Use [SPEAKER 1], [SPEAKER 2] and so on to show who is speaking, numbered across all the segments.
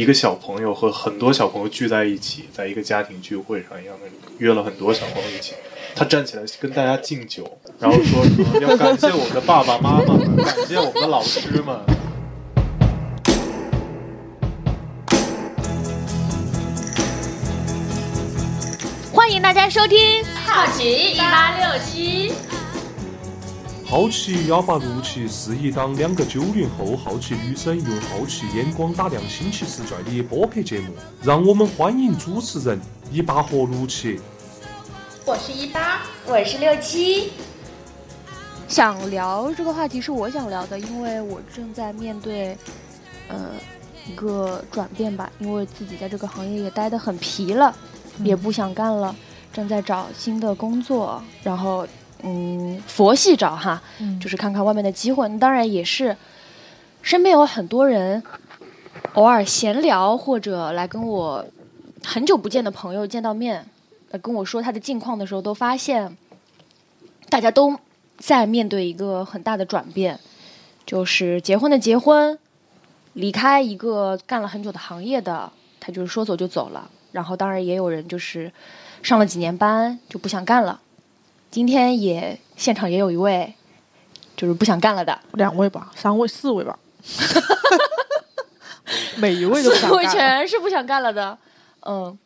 [SPEAKER 1] 一个小朋友和很多小朋友聚在一起，在一个家庭聚会上一样的，约了很多小朋友一起。他站起来跟大家敬酒，然后说什么要感谢我们的爸爸妈妈们，感谢我们的老师们。
[SPEAKER 2] 欢迎大家收听《好奇一八六七》。
[SPEAKER 3] 好奇哑巴录奇是一档两个九零后好奇女生用好奇眼光打量新奇实在的播客节目，让我们欢迎主持人一八和六七。
[SPEAKER 2] 我是一八，我是六七。
[SPEAKER 4] 想聊这个话题是我想聊的，因为我正在面对，呃，一个转变吧。因为自己在这个行业也待得很疲了，也不想干了，正在找新的工作。然后，嗯，佛系找哈，就是看看外面的机会。当然也是，身边有很多人，偶尔闲聊或者来跟我很久不见的朋友见到面，来跟我说他的近况的时候，都发现大家都。在面对一个很大的转变，就是结婚的结婚，离开一个干了很久的行业的，他就是说走就走了。然后当然也有人就是上了几年班就不想干了。今天也现场也有一位就是不想干了的，
[SPEAKER 5] 两位吧，三位四位吧，每一位都
[SPEAKER 4] 四位全是不想干了的。嗯，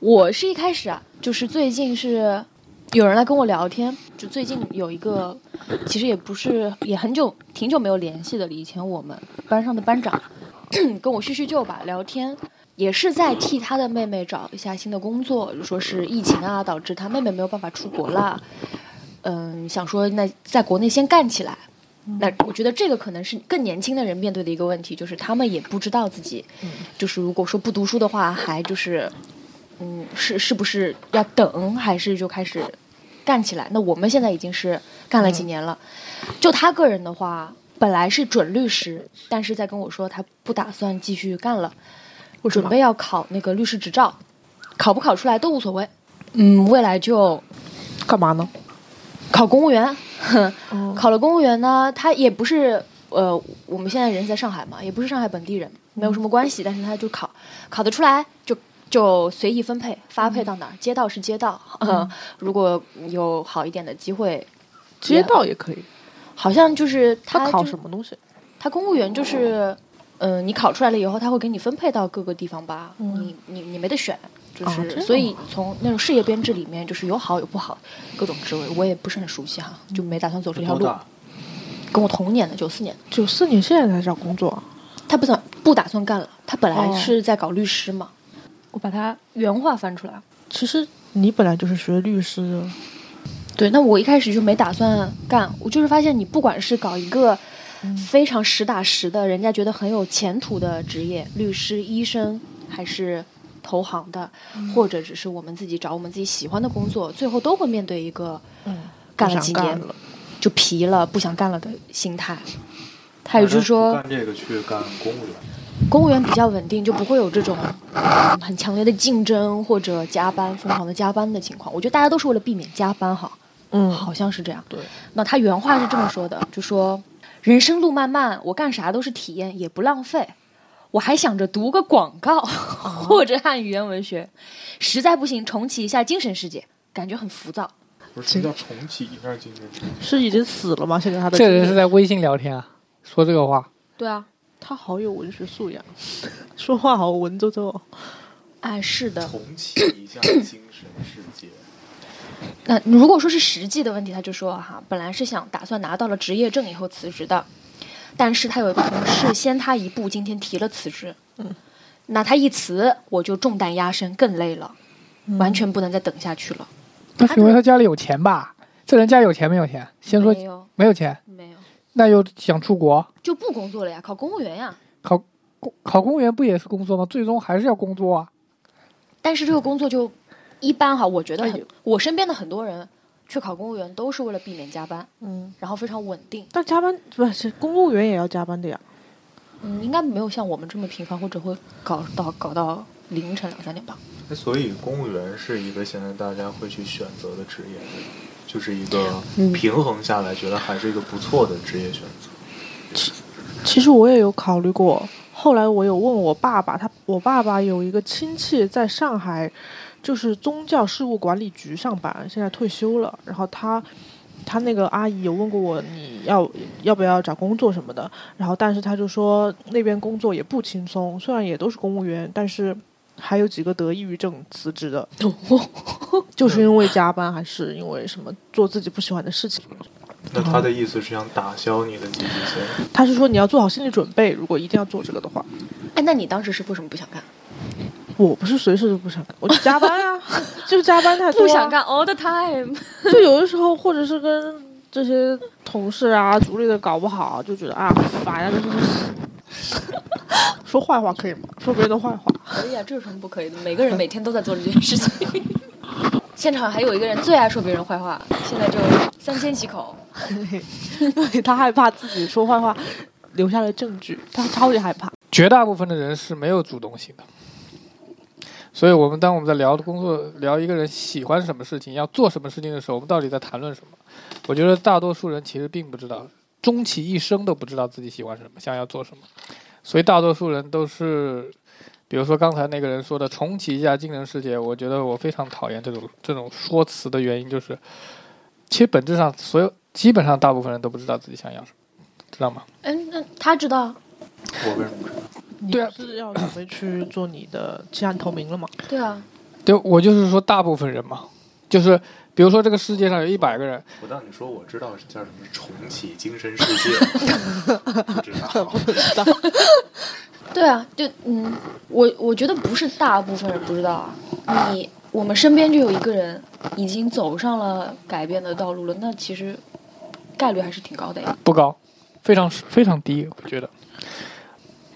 [SPEAKER 4] 我是一开始啊，就是最近是。有人来跟我聊天，就最近有一个，其实也不是，也很久，挺久没有联系的了。以前我们班上的班长跟我叙叙旧吧，聊天也是在替他的妹妹找一下新的工作，就说是疫情啊导致他妹妹没有办法出国了，嗯，想说那在国内先干起来。那我觉得这个可能是更年轻的人面对的一个问题，就是他们也不知道自己，就是如果说不读书的话，还就是，嗯，是是不是要等，还是就开始。干起来，那我们现在已经是干了几年了。就他个人的话，本来是准律师，但是在跟我说他不打算继续干了，我准备要考那个律师执照，考不考出来都无所谓。嗯，未来就
[SPEAKER 5] 干嘛呢？
[SPEAKER 4] 考公务员。考了公务员呢，他也不是呃，我们现在人在上海嘛，也不是上海本地人，没有什么关系，但是他就考，考得出来就。就随意分配，发配到哪儿？街道是街道，嗯，如果有好一点的机会，
[SPEAKER 5] 街道也可以。
[SPEAKER 4] 好像就是他
[SPEAKER 5] 考什么东西？
[SPEAKER 4] 他公务员就是，嗯，你考出来了以后，他会给你分配到各个地方吧？你你你没得选，就是所以从那种事业编制里面，就是有好有不好，各种职位，我也不是很熟悉哈，就没打算走这条路。跟我同年的九四年，
[SPEAKER 5] 九四年现在才找工作，
[SPEAKER 4] 他不想不打算干了，他本来是在搞律师嘛。我把他原话翻出来。
[SPEAKER 5] 其实你本来就是学律师的，
[SPEAKER 4] 对。那我一开始就没打算干，我就是发现你不管是搞一个非常实打实的，人家觉得很有前途的职业，律师、医生，还是投行的，或者只是我们自己找我们自己喜欢的工作，最后都会面对一个干了几年就疲了、不想干了的心态。他也就是说，
[SPEAKER 1] 干这个去干公务员。
[SPEAKER 4] 公务员比较稳定，就不会有这种很强烈的竞争或者加班、疯狂的加班的情况。我觉得大家都是为了避免加班，哈，
[SPEAKER 5] 嗯，
[SPEAKER 4] 好像是这样。
[SPEAKER 5] 对，
[SPEAKER 4] 那他原话是这么说的，就说：“人生路漫漫，我干啥都是体验，也不浪费。我还想着读个广告或者汉语言文学，实在不行重启一下精神世界，感觉很浮躁。”
[SPEAKER 1] 不是，什么叫重启一下精神世界？
[SPEAKER 5] 是已经死了吗？现在他的
[SPEAKER 6] 这人是在微信聊天啊，说这个话。
[SPEAKER 4] 对啊。
[SPEAKER 5] 他好有文学素养，说话好文绉绉。
[SPEAKER 4] 哎，是的。
[SPEAKER 1] 重启一下精神世界。
[SPEAKER 4] 那如果说是实际的问题，他就说哈，本来是想打算拿到了职业证以后辞职的，但是他有一个同事先他一步，今天提了辞职。
[SPEAKER 5] 嗯。
[SPEAKER 4] 那他一辞，我就重担压身，更累了，完全不能再等下去了。
[SPEAKER 6] 那是因为他家里有钱吧？这人家有钱没有钱？先说
[SPEAKER 4] 没有，
[SPEAKER 6] 没有钱。
[SPEAKER 4] 没有。
[SPEAKER 6] 那又想出国？
[SPEAKER 4] 就不工作了呀，考公务员呀。
[SPEAKER 6] 考公考公务员不也是工作吗？最终还是要工作啊。
[SPEAKER 4] 但是这个工作就一般哈，我觉得很，我身边的很多人去考公务员都是为了避免加班，
[SPEAKER 5] 嗯，
[SPEAKER 4] 然后非常稳定。
[SPEAKER 5] 但加班不是公务员也要加班的呀？
[SPEAKER 4] 嗯，应该没有像我们这么频繁，或者会搞到搞到凌晨两三点吧。
[SPEAKER 1] 那所以公务员是一个现在大家会去选择的职业，就是一个平衡下来觉得还是一个不错的职业选择。
[SPEAKER 5] 其其实我也有考虑过，后来我有问我爸爸，他我爸爸有一个亲戚在上海，就是宗教事务管理局上班，现在退休了。然后他他那个阿姨有问过我，你要要不要找工作什么的。然后但是他就说那边工作也不轻松，虽然也都是公务员，但是还有几个得抑郁症辞职的，就是因为加班还是因为什么做自己不喜欢的事情。
[SPEAKER 1] 那他的意思是想打消你的积极性。
[SPEAKER 5] 他是说你要做好心理准备，如果一定要做这个的话。
[SPEAKER 4] 哎，那你当时是为什么不想干？
[SPEAKER 5] 我不是随时都不想干，我就加班啊，就加班太多、啊，
[SPEAKER 4] 不想干 all the time。
[SPEAKER 5] 就有的时候，或者是跟这些同事啊、组里的搞不好，就觉得啊很烦啊，就是 说坏话可以吗？说别人的坏话。
[SPEAKER 4] 可以啊，这有什么不可以的？每个人每天都在做这件事情。现场还有一个人最爱说别人坏话，现在就三缄其口。
[SPEAKER 5] 对他害怕自己说坏话留下了证据，他超级害怕。
[SPEAKER 6] 绝大部分的人是没有主动性的，所以我们当我们在聊工作、聊一个人喜欢什么事情、要做什么事情的时候，我们到底在谈论什么？我觉得大多数人其实并不知道，终其一生都不知道自己喜欢什么、想要做什么，所以大多数人都是。比如说刚才那个人说的重启一下精神世界，我觉得我非常讨厌这种这种说辞的原因就是，其实本质上所有基本上大部分人都不知道自己想要什么，知道吗？
[SPEAKER 4] 嗯，那他知道。
[SPEAKER 1] 我为什么不知道？
[SPEAKER 6] 对啊
[SPEAKER 5] 你不是要准备去做你的弃暗投明了吗？
[SPEAKER 4] 对啊，
[SPEAKER 6] 对，我就是说大部分人嘛，就是比如说这个世界上有一百个人，
[SPEAKER 1] 我当你说我知道叫什么重启精神世界，不知道。
[SPEAKER 5] 不知道。
[SPEAKER 4] 对啊，就嗯，我我觉得不是大部分人不知道啊，你我们身边就有一个人已经走上了改变的道路了，那其实概率还是挺高的呀。
[SPEAKER 6] 不高，非常非常低，我觉得。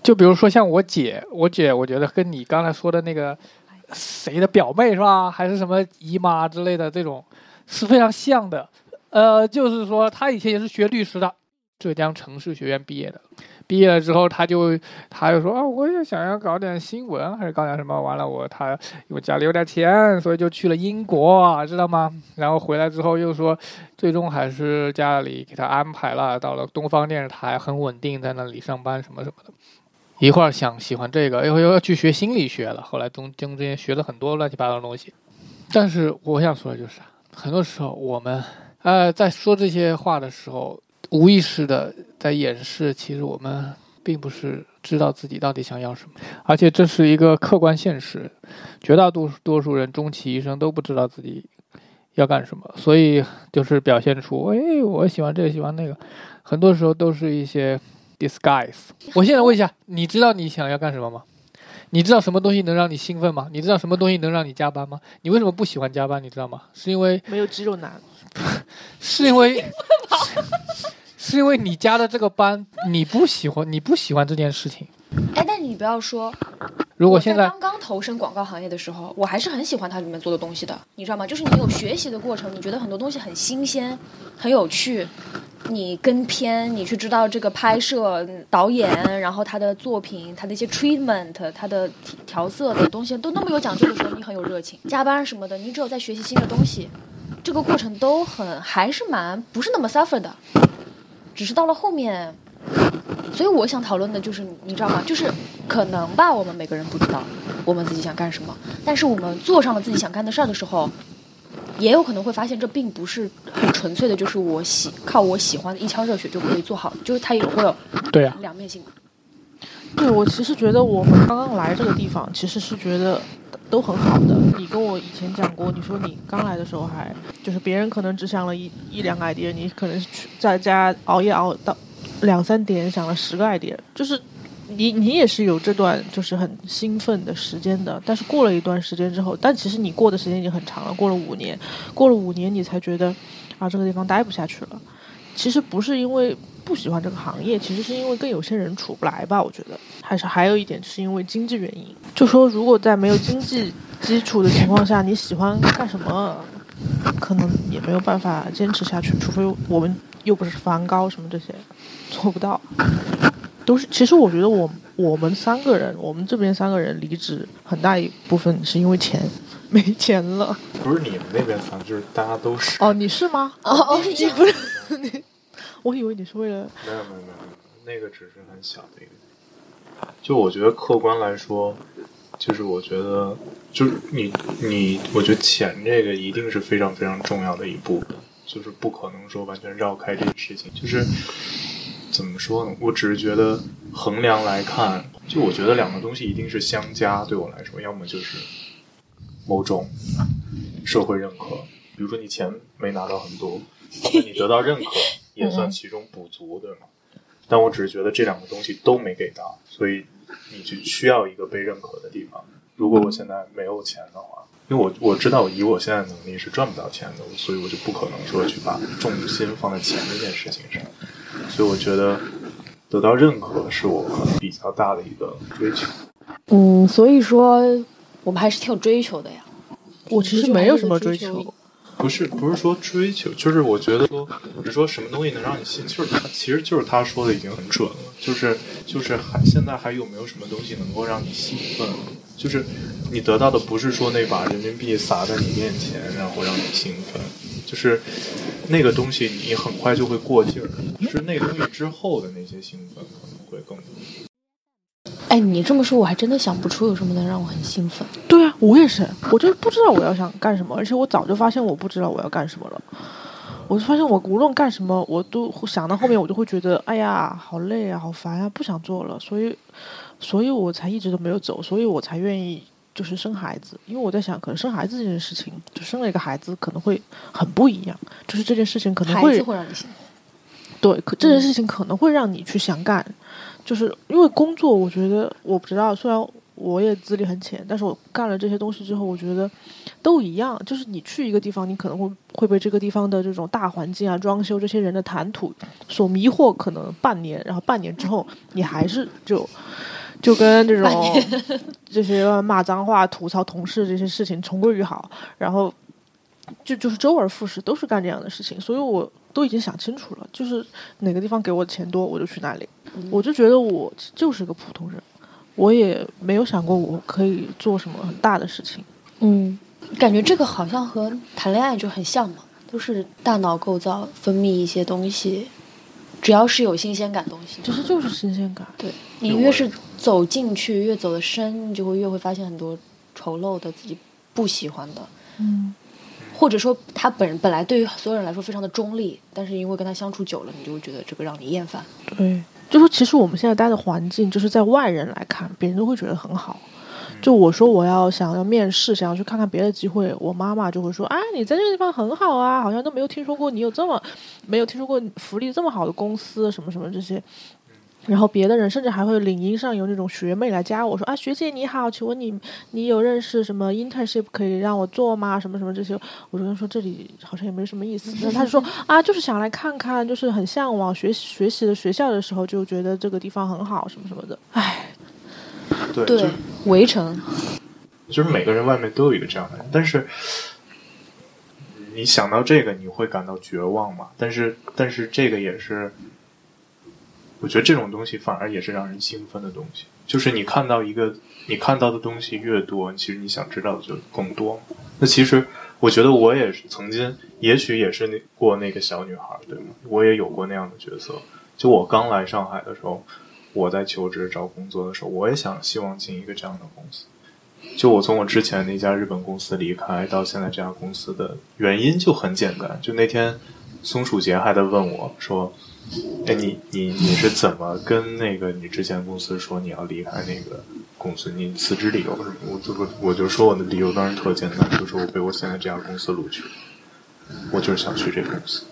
[SPEAKER 6] 就比如说像我姐，我姐我觉得跟你刚才说的那个谁的表妹是吧，还是什么姨妈之类的这种是非常像的。呃，就是说她以前也是学律师的，浙江城市学院毕业的。毕业了之后，他就他就说啊，我也想要搞点新闻，还是搞点什么。完了，我他因为家里有点钱，所以就去了英国，知道吗？然后回来之后又说，最终还是家里给他安排了，到了东方电视台，很稳定，在那里上班什么什么的。一会儿想喜欢这个，一会儿又要去学心理学了。后来中中间学了很多乱七八糟的东西。但是我想说的就是，很多时候我们呃在说这些话的时候。无意识的在掩饰，其实我们并不是知道自己到底想要什么，而且这是一个客观现实，绝大多数多数人终其一生都不知道自己要干什么，所以就是表现出，哎，我喜欢这个，喜欢那个，很多时候都是一些 disguise。我现在问一下，你知道你想要干什么吗？你知道什么东西能让你兴奋吗？你知道什么东西能让你加班吗？你为什么不喜欢加班？你知道吗？是因为
[SPEAKER 5] 没有肌肉男，
[SPEAKER 6] 是因为。是因为你加的这个班，你不喜欢，你不喜欢这件事情。
[SPEAKER 4] 哎，但你不要说，
[SPEAKER 6] 如果现在
[SPEAKER 4] 刚刚投身广告行业的时候，我还是很喜欢它里面做的东西的，你知道吗？就是你有学习的过程，你觉得很多东西很新鲜、很有趣，你跟片，你去知道这个拍摄导演，然后他的作品，他的一些 treatment，他的调色的东西都那么有讲究的时候，你很有热情。加班什么的，你只有在学习新的东西，这个过程都很还是蛮不是那么 suffer 的。只是到了后面，所以我想讨论的就是，你知道吗？就是可能吧，我们每个人不知道我们自己想干什么，但是我们做上了自己想干的事儿的时候，也有可能会发现这并不是很纯粹的，就是我喜靠我喜欢的一腔热血就可以做好，就是它也会有
[SPEAKER 6] 对呀
[SPEAKER 4] 两面性嘛。
[SPEAKER 5] 对我其实觉得我们刚刚来这个地方，其实是觉得都很好的。你跟我以前讲过，你说你刚来的时候还就是别人可能只想了一一两个 idea，你可能去在家熬夜熬到两三点，想了十个 idea，就是你你也是有这段就是很兴奋的时间的。但是过了一段时间之后，但其实你过的时间已经很长了，过了五年，过了五年你才觉得啊这个地方待不下去了。其实不是因为不喜欢这个行业，其实是因为跟有些人处不来吧。我觉得还是还有一点是因为经济原因。就说如果在没有经济基础的情况下，你喜欢干什么，可能也没有办法坚持下去。除非我们又不是梵高什么这些，做不到。都是其实我觉得我我们三个人，我们这边三个人离职很大一部分是因为钱，没钱了。
[SPEAKER 1] 不是你们那边烦，就是大家都是。
[SPEAKER 5] 哦，你是吗？
[SPEAKER 4] 哦哦
[SPEAKER 5] 你你不是你，我以为你是为了
[SPEAKER 1] 没有没有没有没有，那个只是很小的一个。就我觉得客观来说，就是我觉得，就是你你，我觉得钱这个一定是非常非常重要的一部分，就是不可能说完全绕开这个事情。就是怎么说呢？我只是觉得衡量来看，就我觉得两个东西一定是相加。对我来说，要么就是某种社会认可，比如说你钱没拿到很多，那你得到认可也算其中补足，对吗？但我只是觉得这两个东西都没给到，所以你就需要一个被认可的地方。如果我现在没有钱的话，因为我我知道以我现在能力是赚不到钱的，所以我就不可能说去把重心放在钱这件事情上。所以我觉得得到认可是我可能比较大的一个追求。
[SPEAKER 4] 嗯，所以说我们还是挺有追求的呀。
[SPEAKER 5] 我其实没有什么追
[SPEAKER 4] 求
[SPEAKER 5] 求，
[SPEAKER 1] 不是不是说追求，就是我觉得说，你说什么东西能让你信，就是他其实就是他说的已经很准了，就是就是还现在还有没有什么东西能够让你兴奋？就是你得到的不是说那把人民币撒在你面前，然后让你兴奋，就是那个东西你很快就会过劲儿，是那个东西之后的那些兴奋可能会更多。
[SPEAKER 4] 哎，你这么说，我还真的想不出有什么能让我很兴奋。
[SPEAKER 5] 对啊，我也是，我就是不知道我要想干什么，而且我早就发现我不知道我要干什么了。我就发现我无论干什么，我都想到后面，我就会觉得，哎呀，好累啊，好烦啊，不想做了。所以，所以我才一直都没有走，所以我才愿意就是生孩子，因为我在想，可能生孩子这件事情，就生了一个孩子可能会很不一样，就是这件事情可能
[SPEAKER 4] 孩
[SPEAKER 5] 会
[SPEAKER 4] 子会让你兴奋。
[SPEAKER 5] 对，可这件事情可能会让你去想干，就是因为工作，我觉得我不知道，虽然我也资历很浅，但是我干了这些东西之后，我觉得都一样，就是你去一个地方，你可能会会被这个地方的这种大环境啊、装修这些人的谈吐所迷惑，可能半年，然后半年之后，你还是就就跟这种 这些骂脏话、吐槽同事这些事情重归于好，然后就就是周而复始，都是干这样的事情，所以我都已经想清楚了，就是哪个地方给我的钱多，我就去哪里。我就觉得我就是个普通人，我也没有想过我可以做什么很大的事情。
[SPEAKER 4] 嗯，感觉这个好像和谈恋爱就很像嘛，都是大脑构造分泌一些东西，只要是有新鲜感的东西，
[SPEAKER 5] 其实就是新鲜感。
[SPEAKER 4] 对你越是走进去，越走的深，你就会越会发现很多丑陋的自己不喜欢的，
[SPEAKER 5] 嗯，
[SPEAKER 4] 或者说他本人本来对于所有人来说非常的中立，但是因为跟他相处久了，你就会觉得这个让你厌烦。
[SPEAKER 5] 对，就说其实我们现在待的环境，就是在外人来看，别人都会觉得很好。就我说我要想要面试，想要去看看别的机会，我妈妈就会说：“啊，你在这个地方很好啊，好像都没有听说过你有这么没有听说过福利这么好的公司，什么什么这些。”然后别的人甚至还会领英上有那种学妹来加我说啊，学姐你好，请问你你有认识什么 internship 可以让我做吗？什么什么这些，我就跟他说这里好像也没什么意思。那他就说啊，就是想来看看，就是很向往学习学习的学校的时候，就觉得这个地方很好，什么什么的。唉，
[SPEAKER 1] 对，
[SPEAKER 4] 对，围城，
[SPEAKER 1] 就是每个人外面都有一个这样的人，但是你想到这个，你会感到绝望嘛？但是，但是这个也是，我觉得这种东西反而也是让人兴奋的东西。就是你看到一个，你看到的东西越多，其实你想知道的就更多。那其实我觉得我也是曾经，也许也是那过那个小女孩，对吗？我也有过那样的角色。就我刚来上海的时候，我在求职找工作的时候，我也想希望进一个这样的公司。就我从我之前那家日本公司离开到现在这家公司的原因就很简单，就那天松鼠节还在问我说：“哎，你你你是怎么跟那个你之前公司说你要离开那个公司？你辞职理由是什么？”我就我我就说我的理由当然特简单，就是我被我现在这家公司录取，我就是想去这个公司。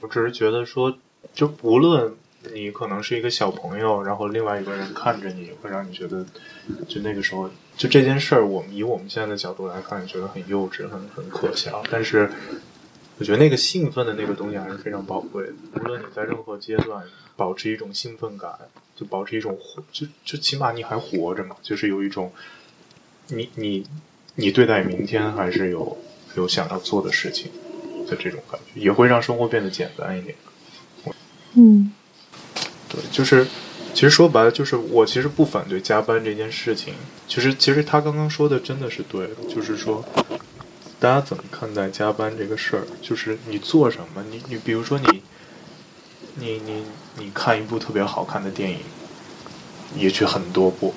[SPEAKER 1] 我只是觉得说，就无论你可能是一个小朋友，然后另外一个人看着你，会让你觉得，就那个时候，就这件事儿，我们以我们现在的角度来看，觉得很幼稚，很很可笑。但是，我觉得那个兴奋的那个东西还是非常宝贵的。无论你在任何阶段，保持一种兴奋感，就保持一种活，就就起码你还活着嘛，就是有一种，你你你对待明天还是有有想要做的事情的这种感觉，也会让生活变得简单一点。
[SPEAKER 5] 嗯，
[SPEAKER 1] 对，就是，其实说白了，就是我其实不反对加班这件事情。其实，其实他刚刚说的真的是对的，就是说，大家怎么看待加班这个事儿？就是你做什么，你你比如说你，你你你看一部特别好看的电影，也许很多部，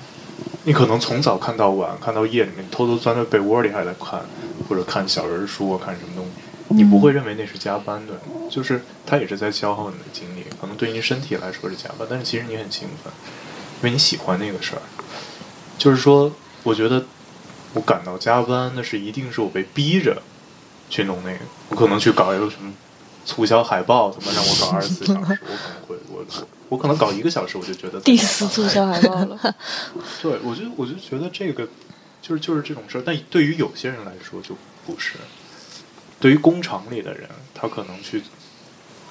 [SPEAKER 1] 你可能从早看到晚，看到夜里面偷偷钻到被窝里还在看，或者看小人书啊，看什么东西，你不会认为那是加班的，就是他也是在消耗你的精力，可能对你身体来说是加班，但是其实你很兴奋，因为你喜欢那个事儿。就是说，我觉得我感到加班，那是一定是我被逼着去弄那个，我可能去搞一个什么促销海报，怎么让我搞二十四小时，我可能会我我我可能搞一个小时，我就觉得
[SPEAKER 4] 第四促销海报了。
[SPEAKER 1] 对，我就我就觉得这个就是就是这种事儿，但对于有些人来说就不是。对于工厂里的人，他可能去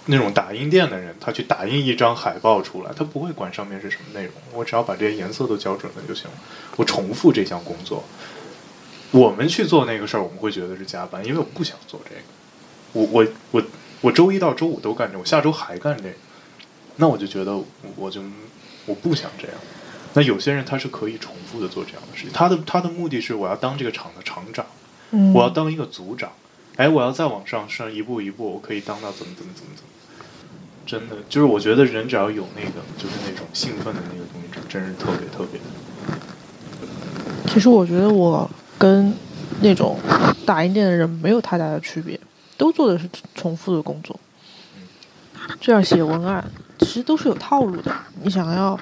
[SPEAKER 1] 那种打印店的人，他去打印一张海报出来，他不会管上面是什么内容，我只要把这些颜色都校准了就行了。我重复这项工作。我们去做那个事儿，我们会觉得是加班，因为我不想做这个。我我我我周一到周五都干这，我下周还干这个，那我就觉得我就我不想这样。那有些人他是可以重复的做这样的事情，他的他的目的是我要当这个厂的厂长，
[SPEAKER 5] 嗯
[SPEAKER 1] 我要当一个组长，哎，我要再往上升一步一步，我可以当到怎么怎么怎么怎么。真的，就是我觉得人只要有那个，就是那种兴奋的那个东西，这真是特别特别的。
[SPEAKER 5] 其实我觉得我跟那种打印店的人没有太大的区别，都做的是重复的工作。这样写文案其实都是有套路的。你想要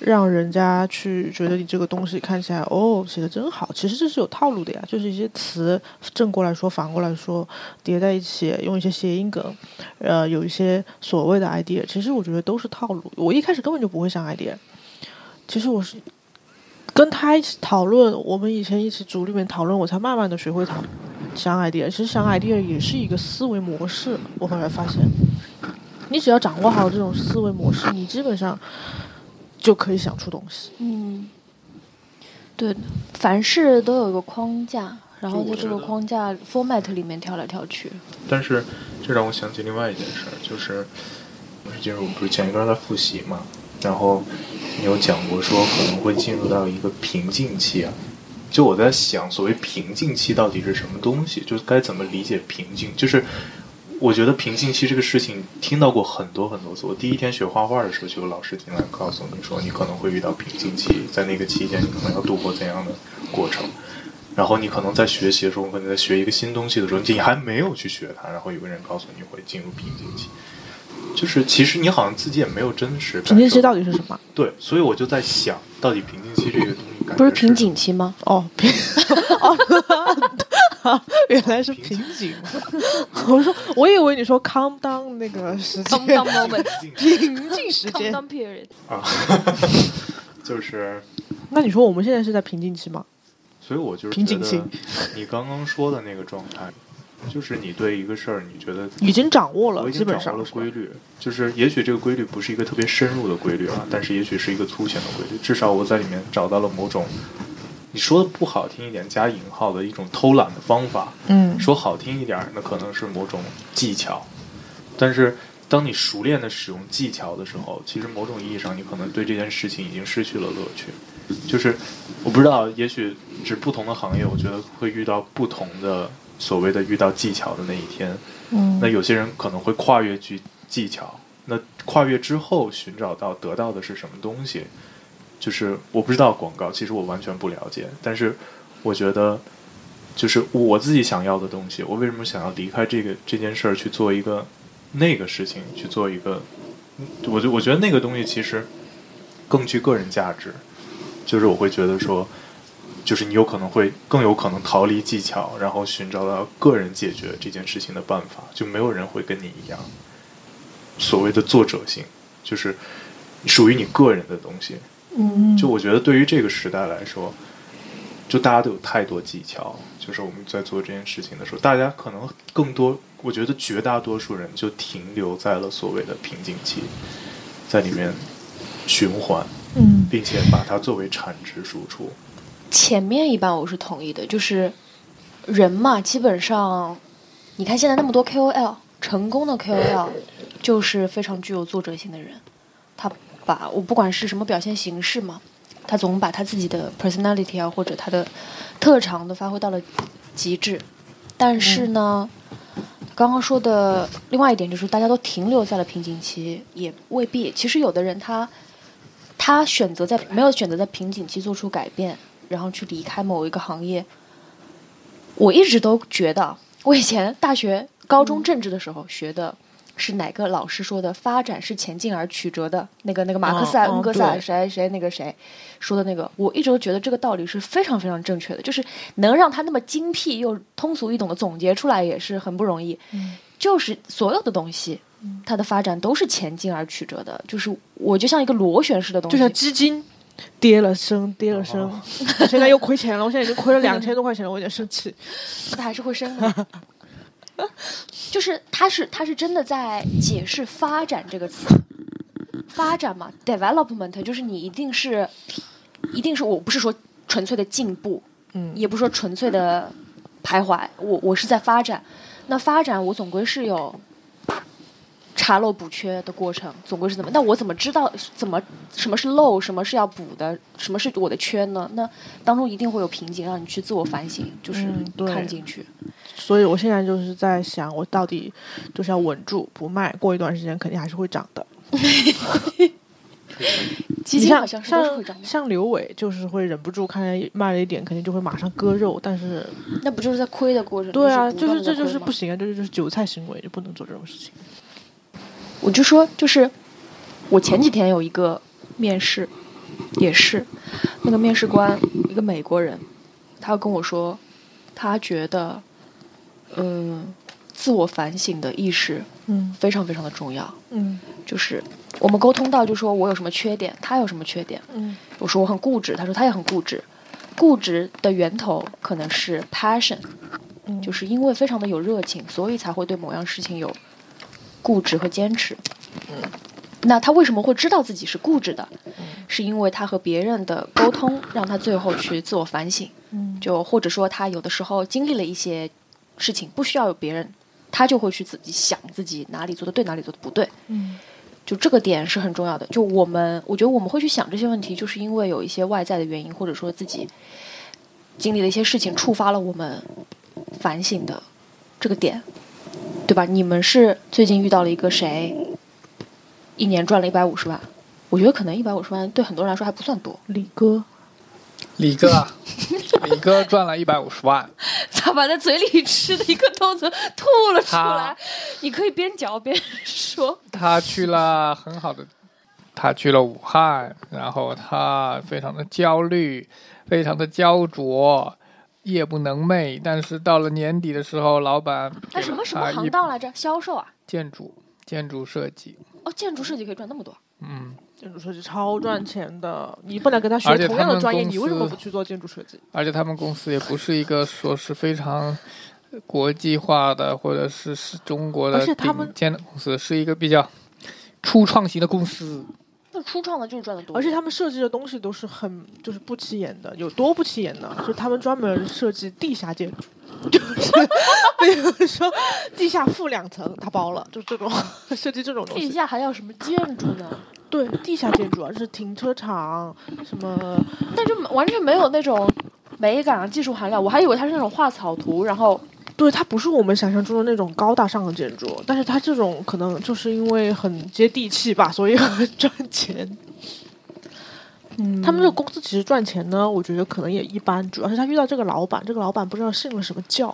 [SPEAKER 5] 让人家去觉得你这个东西看起来哦写的真好，其实这是有套路的呀，就是一些词正过来说、反过来说叠在一起，用一些谐音梗，呃，有一些所谓的 idea，其实我觉得都是套路。我一开始根本就不会想 idea，其实我是跟他一起讨论，我们以前一起组里面讨论，我才慢慢的学会讨想 idea。其实想 idea 也是一个思维模式，我后来发现，你只要掌握好这种思维模式，你基本上就可以想出东西。
[SPEAKER 4] 嗯，对，凡事都有一个框架，然后在这个框架 format 里面跳来跳去。
[SPEAKER 1] 但是这让我想起另外一件事儿，就是就是进入不是前一段在复习嘛，然后你有讲过说可能会进入到一个瓶颈期啊。就我在想，所谓瓶颈期到底是什么东西？就是该怎么理解瓶颈？就是我觉得瓶颈期这个事情听到过很多很多次。我第一天学画画的时候，就有老师进来告诉你说，你可能会遇到瓶颈期，在那个期间你可能要度过怎样的过程。然后你可能在学习的时候，可能在学一个新东西的时候，你还没有去学它，然后有个人告诉你会进入瓶颈期，就是其实你好像自己也没没有真实
[SPEAKER 5] 瓶颈期到底是什么？
[SPEAKER 1] 对，所以我就在想，到底瓶颈期这个东西感觉
[SPEAKER 4] 不是瓶颈期吗？
[SPEAKER 5] 哦，瓶哦，原来是瓶颈。我说，我以为你说 calm down 那个时间
[SPEAKER 4] Calm down moment
[SPEAKER 5] 平静时
[SPEAKER 4] Calm
[SPEAKER 5] 间。
[SPEAKER 4] down period。
[SPEAKER 1] 啊，就是，
[SPEAKER 5] 那你说我们现在是在瓶颈期吗？
[SPEAKER 1] 所以我就是
[SPEAKER 5] 瓶颈期
[SPEAKER 1] 你刚刚说的那个状态，就是你对一个事儿，你觉得
[SPEAKER 5] 已经掌握了，
[SPEAKER 1] 我已
[SPEAKER 5] 基
[SPEAKER 1] 经掌握了规律，就是也许这个规律不是一个特别深入的规律啊，但是也许是一个粗浅的规律，至少我在里面找到了某种，你说的不好听一点，加引号的一种偷懒的方法，
[SPEAKER 5] 嗯，
[SPEAKER 1] 说好听一点，那可能是某种技巧，但是当你熟练的使用技巧的时候，其实某种意义上，你可能对这件事情已经失去了乐趣。就是我不知道，也许指不同的行业，我觉得会遇到不同的所谓的遇到技巧的那一天。
[SPEAKER 5] 嗯
[SPEAKER 1] 那有些人可能会跨越去技巧，那跨越之后寻找到得到的是什么东西？就是我不知道广告，其实我完全不了解，但是我觉得，就是我自己想要的东西，我为什么想要离开这个这件事儿去做一个那个事情，去做一个，我就我觉得那个东西其实更具个人价值，就是我会觉得说。就是你有可能会更有可能逃离技巧，然后寻找到个人解决这件事情的办法，就没有人会跟你一样，所谓的作者性，就是属于你个人的东西。
[SPEAKER 5] 嗯，
[SPEAKER 1] 就我觉得对于这个时代来说，就大家都有太多技巧，就是我们在做这件事情的时候，大家可能更多，我觉得绝大多数人就停留在了所谓的瓶颈期，在里面循环，
[SPEAKER 5] 嗯
[SPEAKER 1] 并且把它作为产值输出。
[SPEAKER 4] 前面一半我是同意的，就是人嘛，基本上，你看现在那么多 KOL，成功的 KOL 就是非常具有作者性的人，他把我不管是什么表现形式嘛，他总把他自己的 personality 啊或者他的特长都发挥到了极致，但是呢。刚刚说的另外一点就是，大家都停留在了瓶颈期，也未必。其实有的人他他选择在没有选择在瓶颈期做出改变，然后去离开某一个行业。我一直都觉得，我以前大学、高中政治的时候学的是哪个老师说的“发展是前进而曲折的”，那个那个马克思、
[SPEAKER 5] 哦
[SPEAKER 4] 恩格斯谁谁那个谁说的那个，我一直都觉得这个道理是非常非常正确的，就是能让他那么精辟又通俗易懂的总结出来也是很不容易。就是所有的东西，它的发展都是前进而曲折的，就是我就像一个螺旋式的东西，
[SPEAKER 5] 就像基金跌了升，跌了升，我现在又亏钱了，我现在已经亏了 两千多块钱了，我有点生气。
[SPEAKER 4] 他还是会升的。就是他是他是真的在解释“发展”这个词，发展嘛，development 就是你一定是，一定是我不是说纯粹的进步，
[SPEAKER 5] 嗯
[SPEAKER 4] 也不是说纯粹的徘徊，我我是在发展。那发展我总归是有查漏补缺的过程，总归是怎么？那我怎么知道怎么什么是漏，什么是要补的，什么是我的缺呢？那当中一定会有瓶颈，让你去自我反省，就是看进去。
[SPEAKER 5] 所以我现在就是在想，我到底就是要稳住不卖，过一段时间肯定还是会涨的。
[SPEAKER 4] 基金好像是会涨
[SPEAKER 5] 像，像刘伟，就是会忍不住看见卖了一点，肯定就会马上割肉。但是，
[SPEAKER 4] 那不就是在亏的过程？
[SPEAKER 5] 对啊，
[SPEAKER 4] 就
[SPEAKER 5] 就是这就是不行啊，这就是韭菜行为，就不能做这种事情。
[SPEAKER 4] 我就说，就是我前几天有一个面试，也是那个面试官一个美国人，他跟我说，他觉得，嗯，自我反省的意识
[SPEAKER 5] 嗯
[SPEAKER 4] 非常非常的重要。
[SPEAKER 5] 嗯
[SPEAKER 4] 就是我们沟通到，就说我有什么缺点，他有什么缺点。
[SPEAKER 5] 嗯
[SPEAKER 4] 我说我很固执，他说他也很固执。固执的源头可能是 passion，
[SPEAKER 5] 嗯，
[SPEAKER 4] 就是因为非常的有热情，所以才会对某样事情有固执和坚持。
[SPEAKER 5] 嗯
[SPEAKER 4] 那他为什么会知道自己是固执的？是因为他和别人的沟通，让他最后去自我反省。
[SPEAKER 5] 嗯
[SPEAKER 4] 就或者说他有的时候经历了一些事情，不需要有别人，他就会去自己想自己哪里做的对，哪里做的不对。
[SPEAKER 5] 嗯
[SPEAKER 4] 就这个点是很重要的。就我们，我觉得我们会去想这些问题，就是因为有一些外在的原因，或者说自己经历了一些事情，触发了我们反省的这个点，对吧？你们是最近遇到了一个谁，一年赚了一百五十万？我觉得可能一百五十万对很多人来说还不算多。
[SPEAKER 5] 李哥，
[SPEAKER 6] 李哥啊，李哥赚了一百五十万，
[SPEAKER 4] 他把他嘴里吃的一个豆子吐了出来，你可以边嚼边说。
[SPEAKER 6] 他去了很好的，他去了武汉，然后他非常的焦虑，非常的焦灼，夜不能寐。但是到了年底的时候，老板
[SPEAKER 4] 他什么什么行当来着？销售啊？
[SPEAKER 6] 建筑建筑设计，
[SPEAKER 4] 哦，建筑设计可以赚那么多？
[SPEAKER 6] 嗯，
[SPEAKER 5] 建筑设计超赚钱的，你不能跟他学同样的专业，你为什么不去做建筑设计？
[SPEAKER 6] 而且他们公司也不是一个说是非常国际化的，或者是是中国的
[SPEAKER 5] 他们
[SPEAKER 6] 顶尖的公司，是一个比较初创型的公司。
[SPEAKER 4] 那初创的就是赚的多，
[SPEAKER 5] 而且他们设计的东西都是很就是不起眼的，有多不起眼呢？就他们专门设计地下建筑，就是比如说地下负两层，他包了，就这种 设计这种东西地。
[SPEAKER 4] 下还要什么建筑呢？
[SPEAKER 5] 对，地下建筑啊，就是停车场什么，
[SPEAKER 4] 但就完全没有那种美感啊、技术含量。我还以为它是那种画草图，然后
[SPEAKER 5] 对，它不是我们想象中的那种高大上的建筑，但是它这种可能就是因为很接地气吧，所以 很赚钱。
[SPEAKER 4] 嗯
[SPEAKER 5] 他们这个公司其实赚钱呢，我觉得可能也一般，主要是他遇到这个老板，这个老板不知道信了什么教，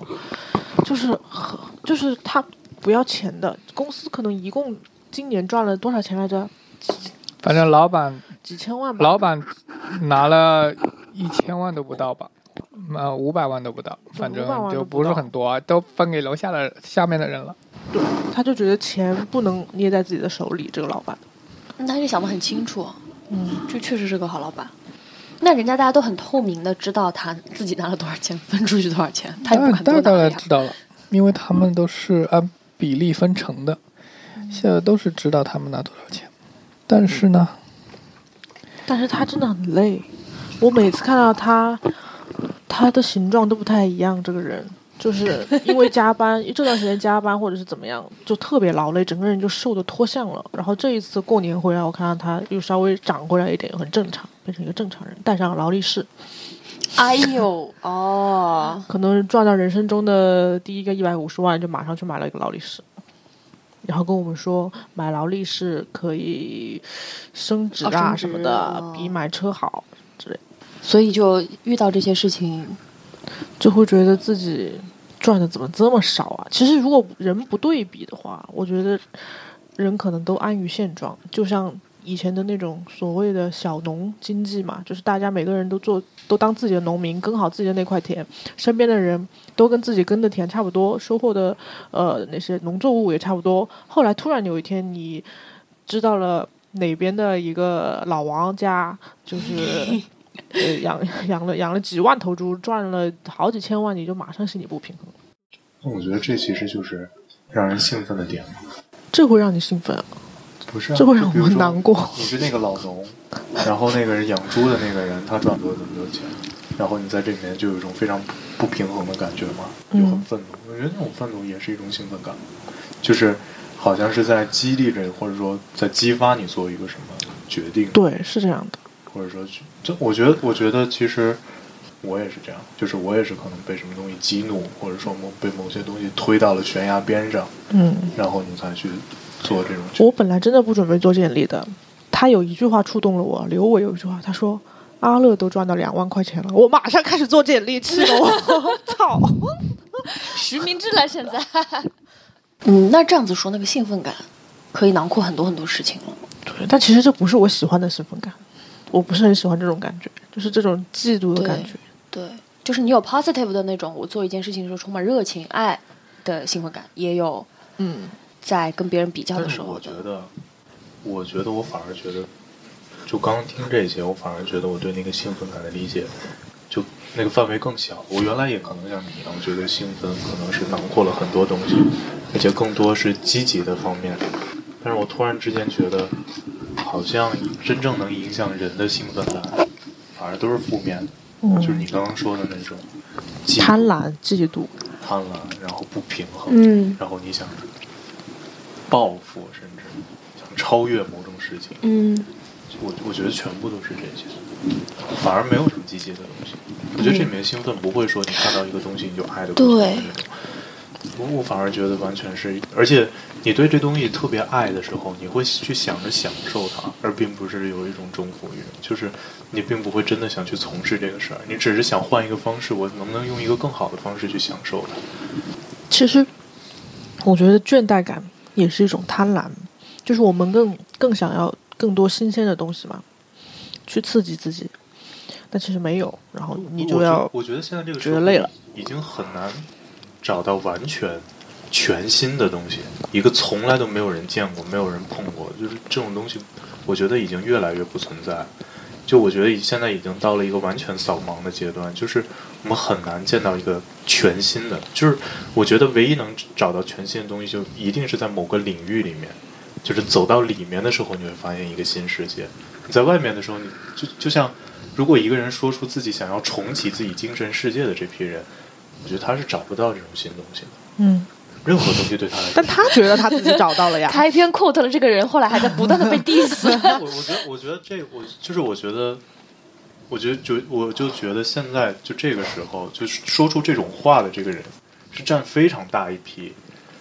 [SPEAKER 5] 就是很就是他不要钱的，公司可能一共今年赚了多少钱来着？
[SPEAKER 6] 反正老板
[SPEAKER 5] 几千万吧。
[SPEAKER 6] 老板拿了一千万都不到吧，呃，五百万都不到，反正就不是很多啊，都分给楼下的下面的人了。
[SPEAKER 5] 对他就觉得钱不能捏在自己的手里，这个老板。
[SPEAKER 4] 那他就想得很清楚，
[SPEAKER 5] 嗯，
[SPEAKER 4] 这确实是个好老板。那人家大家都很透明的知道他自己拿了多少钱，分出去多少钱，他也不
[SPEAKER 6] 大
[SPEAKER 4] 肯多
[SPEAKER 6] 大
[SPEAKER 4] 拿呀。
[SPEAKER 6] 知道了，因为他们都是按比例分成的，现在都是知道他们拿多少钱。但是呢，
[SPEAKER 5] 但是他真的很累，我每次看到他，他的形状都不太一样。这个人就是因为加班，这段时间加班或者是怎么样，就特别劳累，整个人就瘦的脱相了。然后这一次过年回来，我看到他又稍微长回来一点，很正常，变成一个正常人，戴上了劳力士，
[SPEAKER 4] 哎呦，哦，
[SPEAKER 5] 可能赚到人生中的第一个一百五十万，就马上去买了一个劳力士。然后跟我们说买劳力士可以升值
[SPEAKER 4] 哦
[SPEAKER 5] 啊什么的，
[SPEAKER 4] 哦
[SPEAKER 5] 比买车好，
[SPEAKER 4] 所以就遇到这些事情，
[SPEAKER 5] 就会觉得自己赚的怎么这么少啊？其实如果人不对比的话，我觉得人可能都安于现状，就像以前的那种所谓的小农经济嘛，就是大家每个人都做都当自己的农民，耕好自己的那块田，身边的人都跟自己耕的田差不多，收获的呃那些农作物也差不多。后来突然有一天，你知道了哪边的一个老王家就是。呃，养养了养了几万头猪，赚了好几千万，你就马上心里不平衡，
[SPEAKER 1] 那我觉得这其实就是让人兴奋的点嘛。
[SPEAKER 5] 这会让你兴奋啊，
[SPEAKER 1] 不是啊、
[SPEAKER 5] 这会让我难过。
[SPEAKER 1] 你是那个老农，然后那个人养猪的那个人，他赚多这么多钱，然后你在这里面就有一种非常不平衡的感觉嘛，就很
[SPEAKER 5] 嗯
[SPEAKER 1] 愤怒。我觉得那种愤怒也是一种兴奋感，就是好像是在激励着，或者说在激发你做一个什么决定，
[SPEAKER 5] 对，是这样的。
[SPEAKER 1] 或者说去，这我觉得，我觉得其实我也是这样，就是我也是可能被什么东西激怒，或者说某被某些东西推到了悬崖边上，
[SPEAKER 5] 嗯，
[SPEAKER 1] 然后你才去做这种。
[SPEAKER 5] 我本来真的不准备做简历的，他有一句话触动了我。刘伟有一句话，他说：“阿乐都赚到两万块钱了，我马上开始做简历，气得我 操！
[SPEAKER 4] 实名制了现在。嗯，那这样子说，那个兴奋感可以囊括很多很多事情了。
[SPEAKER 5] 对，但其实这不是我喜欢的兴奋感，我不是很喜欢这种感觉，就是这种嫉妒的感觉。
[SPEAKER 4] 对，就是你有 positive 的那种，我做一件事情的时候充满热情、爱的兴奋感，也有
[SPEAKER 5] 嗯，
[SPEAKER 4] 在跟别人比较的时候的。
[SPEAKER 1] 我觉得，我觉得我反而觉得，就刚刚听这些，我反而觉得我对那个兴奋感的理解，就那个范围更小。我原来也可能像你一样，觉得兴奋可能是囊括了很多东西，而且更多是积极的方面。但是我突然之间觉得，好像真正能影响人的兴奋感，反而都是负面的，
[SPEAKER 5] 嗯。
[SPEAKER 1] 就是你刚刚说的那种
[SPEAKER 5] 贪婪、嫉妒，
[SPEAKER 1] 贪婪，然后不平衡，
[SPEAKER 4] 嗯。
[SPEAKER 1] 然后你想报复，甚至想超越某种事情，
[SPEAKER 4] 嗯。
[SPEAKER 1] 我我觉得全部都是这些，反而没有什么积极的东西。我觉得这里面兴奋不会说你看到一个东西你就爱的不行
[SPEAKER 4] 对。
[SPEAKER 1] 我反而觉得完全是，而且你对这东西特别爱的时候，你会去想着享受它，而并不是有一种征服欲，就是你并不会真的想去从事这个事儿，你只是想换一个方式，我能不能用一个更好的方式去享受它？
[SPEAKER 5] 其实我觉得倦怠感也是一种贪婪，就是我们更更想要更多新鲜的东西嘛，去刺激自己，但其实没有，然后你就要
[SPEAKER 1] 我觉得现在这个
[SPEAKER 5] 觉得累了，
[SPEAKER 1] 已经很难找到完全全新的东西，一个从来都没有人见过、没有人碰过，就是这种东西，我觉得已经越来越不存在。就我觉得现在已经到了一个完全扫盲的阶段，就是我们很难见到一个全新的。就是我觉得唯一能找到全新的东西，就一定是在某个领域里面，就是走到里面的时候，你会发现一个新世界。你在外面的时候，你就就像如果一个人说出自己想要重启自己精神世界的这批人，我觉得他是找不到这种新东西的。
[SPEAKER 5] 嗯，
[SPEAKER 1] 任何东西对他来说，
[SPEAKER 5] 但他觉得他自己找到了呀。
[SPEAKER 4] 开篇 quote 了这个人，后来还在不断的被 diss。
[SPEAKER 1] 我我觉得，我觉得这我就是我觉得，我觉得就我就觉得现在就这个时候，就是说出这种话的这个人是占非常大一批，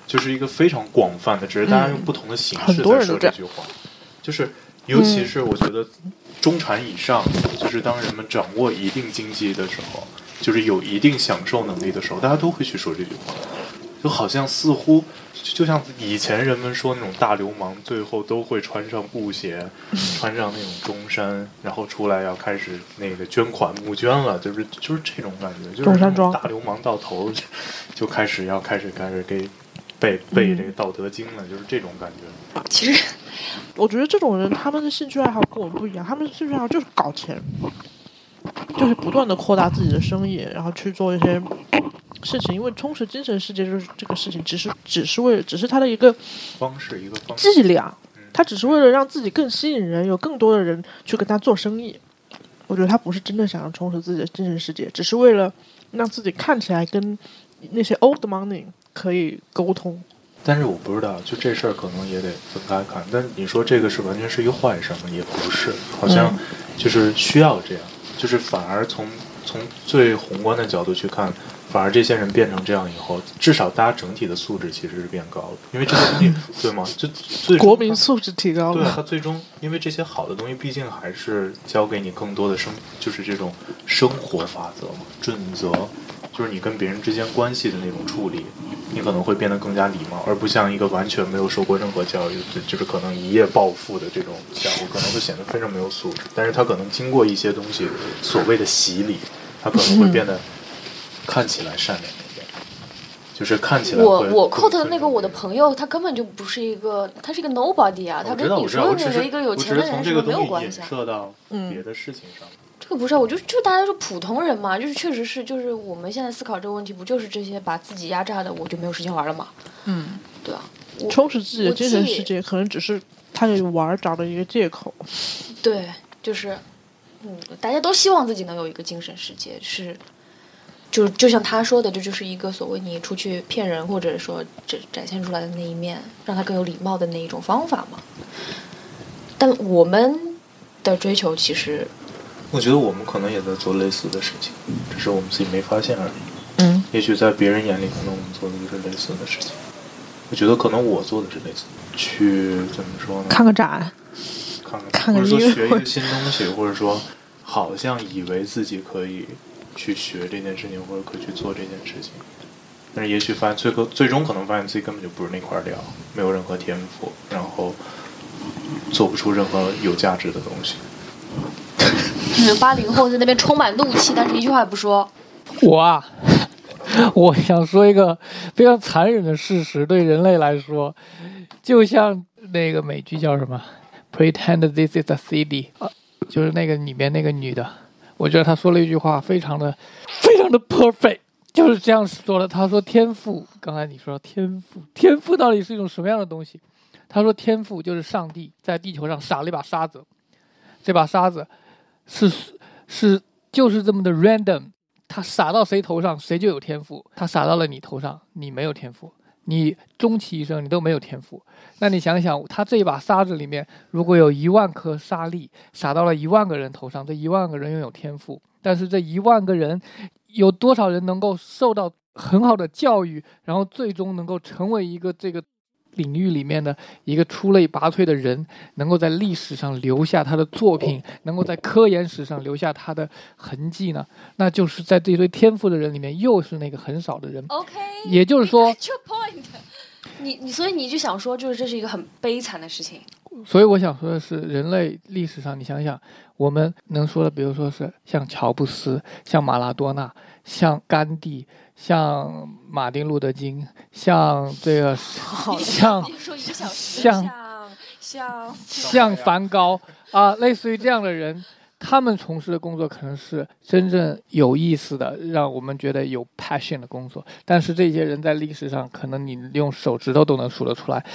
[SPEAKER 1] 就是一个非常广泛的，只是大家用不同的形式在说这句话，就是尤其是我觉得中产以上，就是当人们掌握一定经济的时候，就是有一定享受能力的时候，大家都会去说这句话。就好像似乎就就像以前人们说那种大流氓，最后都会穿上布鞋，穿上那种中山，然后出来要开始那个捐款募捐了，就是就是这种感觉，就是大流氓到头就 就开始要开始开始给背背这个《道德经》了，就是这种感觉。
[SPEAKER 4] 其实
[SPEAKER 5] 我觉得这种人，他们的兴趣爱好跟我们不一样，他们的兴趣爱好就是搞钱，就是不断的扩大自己的生意，然后去做一些事情，因为充实精神世界就是这个事情，只是只是为了只是他的一个
[SPEAKER 1] 方式一个方式，
[SPEAKER 5] 伎俩，他只是为了让自己更吸引人，有更多的人去跟他做生意。我觉得他不是真的想要充实自己的精神世界，只是为了让自己看起来跟那些 old money 可以沟通。
[SPEAKER 1] 但是我不知道，就这事儿可能也得分开看。但你说这个是完全是一个坏事吗？也不是，好像就是需要这样，就是反而从从最宏观的角度去看，反而这些人变成这样以后，至少大家整体的素质其实是变高了，因为这些东西，对吗？就最终
[SPEAKER 5] 国民素质提高了。
[SPEAKER 1] 它最终因为这些好的东西，毕竟还是教给你更多的生，就是这种生活法则嘛，准则，就是你跟别人之间关系的那种处理，你可能会变得更加礼貌，而不像一个完全没有受过任何教育，就就是可能一夜暴富的这种家伙，可能会显得非常没有素质。但是他可能经过一些东西所谓的洗礼，他可能会变得看起来善良一点，就是看起来会
[SPEAKER 4] 我我
[SPEAKER 1] 更
[SPEAKER 4] quote 的那个我的朋友，他根本就不是一个，他是一个 nobody 啊，他跟你说的那个一个有钱的人是
[SPEAKER 1] 这个东西引
[SPEAKER 4] 没有关系
[SPEAKER 1] 到
[SPEAKER 5] 嗯
[SPEAKER 1] 别的事情上。
[SPEAKER 4] 这个不是啊，我就就大家都是普通人嘛，就是确实是，就是我们现在思考这个问题，不就是这些把自己压榨的，我就没有时间玩了嘛，
[SPEAKER 5] 嗯，
[SPEAKER 4] 对啊，
[SPEAKER 5] 充实自己的精神世界，可能只是他给玩找的一个借口。
[SPEAKER 4] 对，就是，嗯，大家都希望自己能有一个精神世界，是，就就像他说的，这就是一个所谓你出去骗人，或者说展展现出来的那一面，让他更有礼貌的那一种方法嘛。但我们的追求其实，
[SPEAKER 1] 我觉得我们可能也在做类似的事情，只是我们自己没发现而已。
[SPEAKER 5] 嗯，
[SPEAKER 1] 也许在别人眼里，可能我们做的就是类似的事情。我觉得可能我做的是类似的，去怎么说呢？
[SPEAKER 5] 看个展，
[SPEAKER 1] 看看，
[SPEAKER 5] 看个
[SPEAKER 1] 或者说学一个新东西，或者说好像以为自己可以去学这件事情，或者可以去做这件事情，但是也许发现最后最终可能发现自己根本就不是那块料，没有任何天赋，然后做不出任何有价值的东西。
[SPEAKER 4] 八零后在那边充满怒气，但是一句话也不说。
[SPEAKER 6] 我啊，我想说一个非常残忍的事实，对人类来说，就像那个美剧叫什么《Pretend This Is a City》啊，就是那个里面那个女的，我觉得她说了一句话，非常的非常的 perfect，就是这样说的。她说天赋，刚才你说天赋，天赋到底是一种什么样的东西？她说天赋就是上帝在地球上撒了一把沙子，这把沙子是是就是这么的 random。他撒到谁头上，谁就有天赋；他撒到了你头上，你没有天赋，你终其一生你都没有天赋。那你想想，他这一把沙子里面，如果有一万颗沙粒撒到了一万个人头上，这一万个人拥有天赋，但是这一万个人有多少人能够受到很好的教育，然后最终能够成为一个这个领域里面的一个出类拔萃的人，能够在历史上留下他的作品，能够在科研史上留下他的痕迹呢？那就是在这堆天赋的人里面，又是那个很少的人。
[SPEAKER 4] OK，
[SPEAKER 6] 也就是说
[SPEAKER 4] point。你你所以你就想说，就是这是一个很悲惨的事情。
[SPEAKER 6] 所以我想说的是，人类历史上，你想想，我们能说的，比如说是像乔布斯、像马拉多纳、像甘地、像马丁路德金、像这个像
[SPEAKER 4] 你说一个小时，
[SPEAKER 6] 像
[SPEAKER 4] 像像
[SPEAKER 6] 像梵高啊，类似于这样的人，他们从事的工作可能是真正有意思的，让我们觉得有 passion 的工作。但是这些人在历史上，可能你用手指头都能数得出来。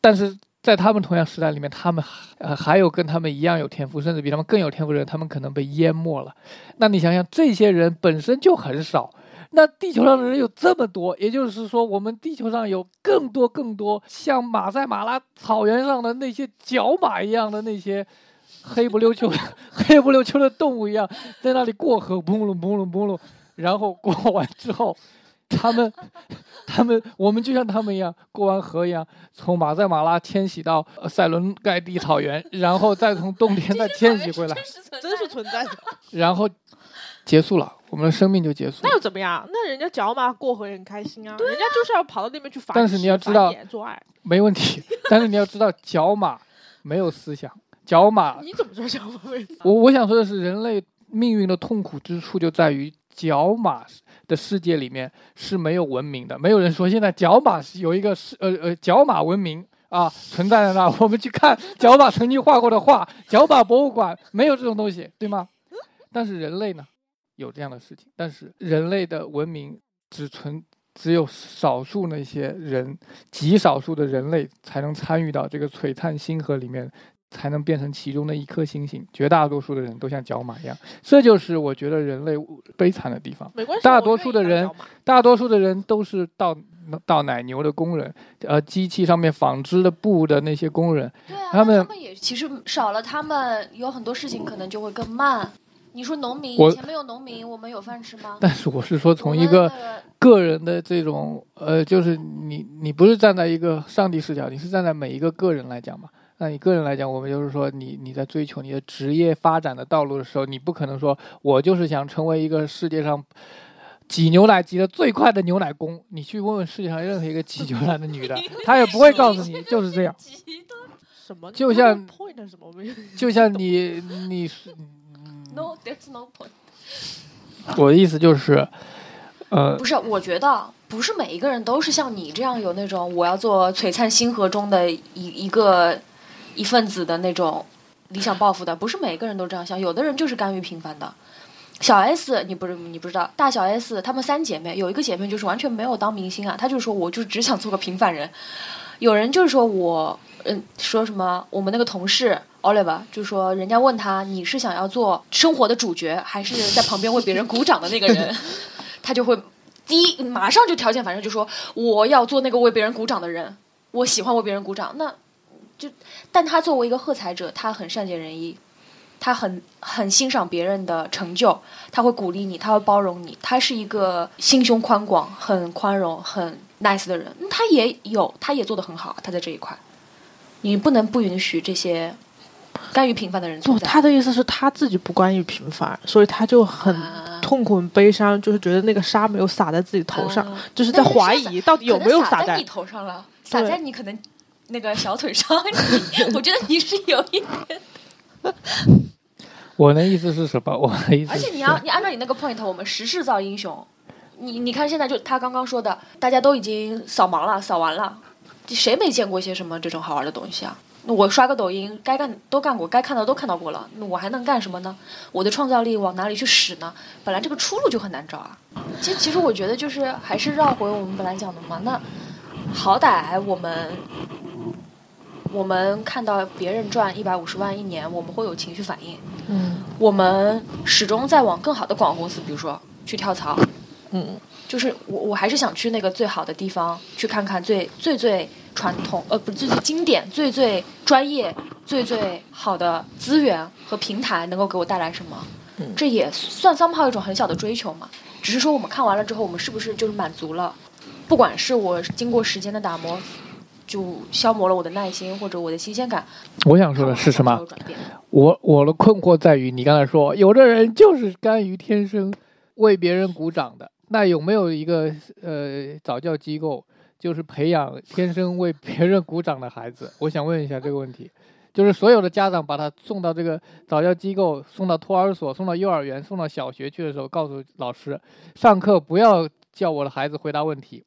[SPEAKER 6] 但是在他们同样时代里面，他们呃还有跟他们一样有天赋，甚至比他们更有天赋的人，他们可能被淹没了。那你想想，这些人本身就很少。那地球上的人有这么多，也就是说，我们地球上有更多更多像马赛马拉草原上的那些角马一样的那些黑不溜秋的 黑不溜秋的动物一样，在那里过河，嘣隆嘣隆嘣隆，然后过完之后，他们 他们我们就像他们一样，过完河一样，从马赛马拉迁徙到呃塞伦盖蒂草原，然后再从冬天再迁徙回来，
[SPEAKER 5] 真是存在的。
[SPEAKER 6] 然后结束了，我们的生命就结束了
[SPEAKER 5] 那。又怎么样？那人家角马过河也很开心啊，人家就是要跑到那边去繁殖，
[SPEAKER 6] 但是你要知道
[SPEAKER 5] 做爱。
[SPEAKER 6] 没问题，但是你要知道，角马没有思想，角马
[SPEAKER 5] 你怎么知道角马会？
[SPEAKER 6] 我我想说的是，人类命运的痛苦之处就在于角马的世界里面是没有文明的，没有人说现在角马是有一个是呃呃角马文明啊存在在那，我们去看角马曾经画过的画，角马博物馆没有这种东西，对吗？但是人类呢，有这样的事情，但是人类的文明只存。只有少数那些人，极少数的人类才能参与到这个璀璨星河里面才能变成其中的一颗星星。绝大多数的人都像角马一样，这就是我觉得人类悲惨的地方。
[SPEAKER 5] 没关系，
[SPEAKER 6] 大多数的人大多数的人都是到倒奶牛的工人，呃，机器上面纺织的布的那些工人。
[SPEAKER 4] 对啊，
[SPEAKER 6] 他们
[SPEAKER 4] 他们也其实少了他们有很多事情可能就会更慢。你说农民以前没有农民，我们有饭吃吗？
[SPEAKER 6] 但是我是说从一个
[SPEAKER 4] 个
[SPEAKER 6] 个人的这种呃，就是你你不是站在一个上帝视角，你是站在每一个个人来讲嘛。那你个人来讲，我们就是说你你在追求你的职业发展的道路的时候，你不可能说我就是想成为一个世界上挤牛奶挤得最快的牛奶工。你去问问世界上任何一个挤牛奶的女的，她也不会告诉你就是这样。
[SPEAKER 5] 什么？
[SPEAKER 6] 就像
[SPEAKER 5] point 什么？我没有
[SPEAKER 6] 就像你你是
[SPEAKER 4] No, there's no point。
[SPEAKER 6] 我的意思就是，呃
[SPEAKER 4] 不，是，我觉得不是每一个人都是像你这样有那种我要做璀璨星河中的一一个一份子的那种理想抱负的，不是每个人都这样想，有的人就是甘于平凡的。小 S，你不是你不知道，大小 S 她们三姐妹有一个姐妹就是完全没有当明星啊，她就说我就只想做个平凡人。有人就是说我，嗯，说什么我们那个同事 Oliver 就说人家问他你是想要做生活的主角，还是在旁边为别人鼓掌的那个人，他就会第一马上就条件反射就说我要做那个为别人鼓掌的人，我喜欢为别人鼓掌。那就，但他作为一个喝彩者，他很善解人意，他很很欣赏别人的成就，他会鼓励你，他会包容你，他是一个心胸宽广、很宽容、很 nice 的人。嗯他也有，他也做得很好，他在这一块，你不能不允许这些甘于平凡的人存
[SPEAKER 5] 不，
[SPEAKER 4] 在。
[SPEAKER 5] 他的意思是他自己不甘于平凡，所以他就很
[SPEAKER 4] 啊
[SPEAKER 5] 痛苦、很悲伤，就是觉得那个沙没有洒在自己头上，
[SPEAKER 4] 啊
[SPEAKER 5] 就是在怀疑到底有没有洒
[SPEAKER 4] 在你头上了，洒在你可能那个小腿上，你我觉得你是有一点。
[SPEAKER 6] 我的意思是什么？我的意思，
[SPEAKER 4] 而且你要你按照你那个 point，我们时势造英雄。你你看现在就他刚刚说的，大家都已经扫盲了，扫完了，谁没见过一些什么这种好玩的东西啊？那我刷个抖音，该干都干过，该看到都看到过了，那我还能干什么呢？我的创造力往哪里去使呢？本来这个出路就很难找啊。其实其实我觉得就是还是绕回我们本来讲的嘛。那好歹我们我们看到别人赚一百五十万一年，我们会有情绪反应。
[SPEAKER 5] 嗯
[SPEAKER 4] 我们始终在往更好的广告公司，比如说去跳槽，
[SPEAKER 5] 嗯
[SPEAKER 4] 就是我我还是想去那个最好的地方去看看最最最传统，呃，不是最最经典、最最专业、最最好的资源和平台能够给我带来什么？
[SPEAKER 5] 嗯
[SPEAKER 4] 这也算 somehow 一种很小的追求嘛。只是说我们看完了之后，我们是不是就是满足了？不管是我经过时间的打磨，就消磨了我的耐心或者我的新鲜感，
[SPEAKER 6] 我想说的是什么我我的困惑在于，你刚才说有的人就是甘于天生为别人鼓掌的，那有没有一个呃早教机构，就是培养天生为别人鼓掌的孩子？我想问一下这个问题，就是所有的家长把他送到这个早教机构，送到托儿所，送到幼儿园，送到小学去的时候，告诉老师，上课不要叫我的孩子回答问题。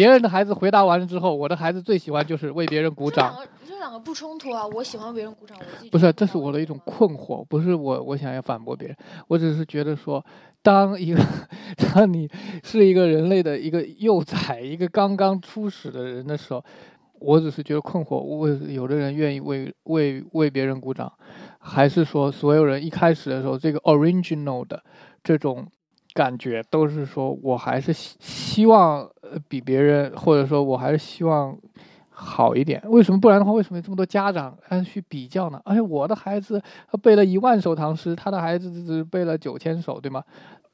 [SPEAKER 6] 别人的孩子回答完了之后，我的孩子最喜欢就是为别人鼓掌
[SPEAKER 4] 这两。个这两个不冲突啊！我喜欢别人鼓掌，我
[SPEAKER 6] 不是，这是我的一种困惑，不是我我想要反驳别人，我只是觉得说，当一个 当你是一个人类的一个幼崽，一个刚刚初始的人的时候，我只是觉得困惑，为有的人愿意为为为别人鼓掌，还是说所有人一开始的时候，这个 original 的这种感觉都是说我还是希希望呃比别人，或者说我还是希望好一点。为什么？不然的话，为什么有这么多家长哎去比较呢？哎，我的孩子背了一万首唐诗，他的孩子只背了九千首，对吗？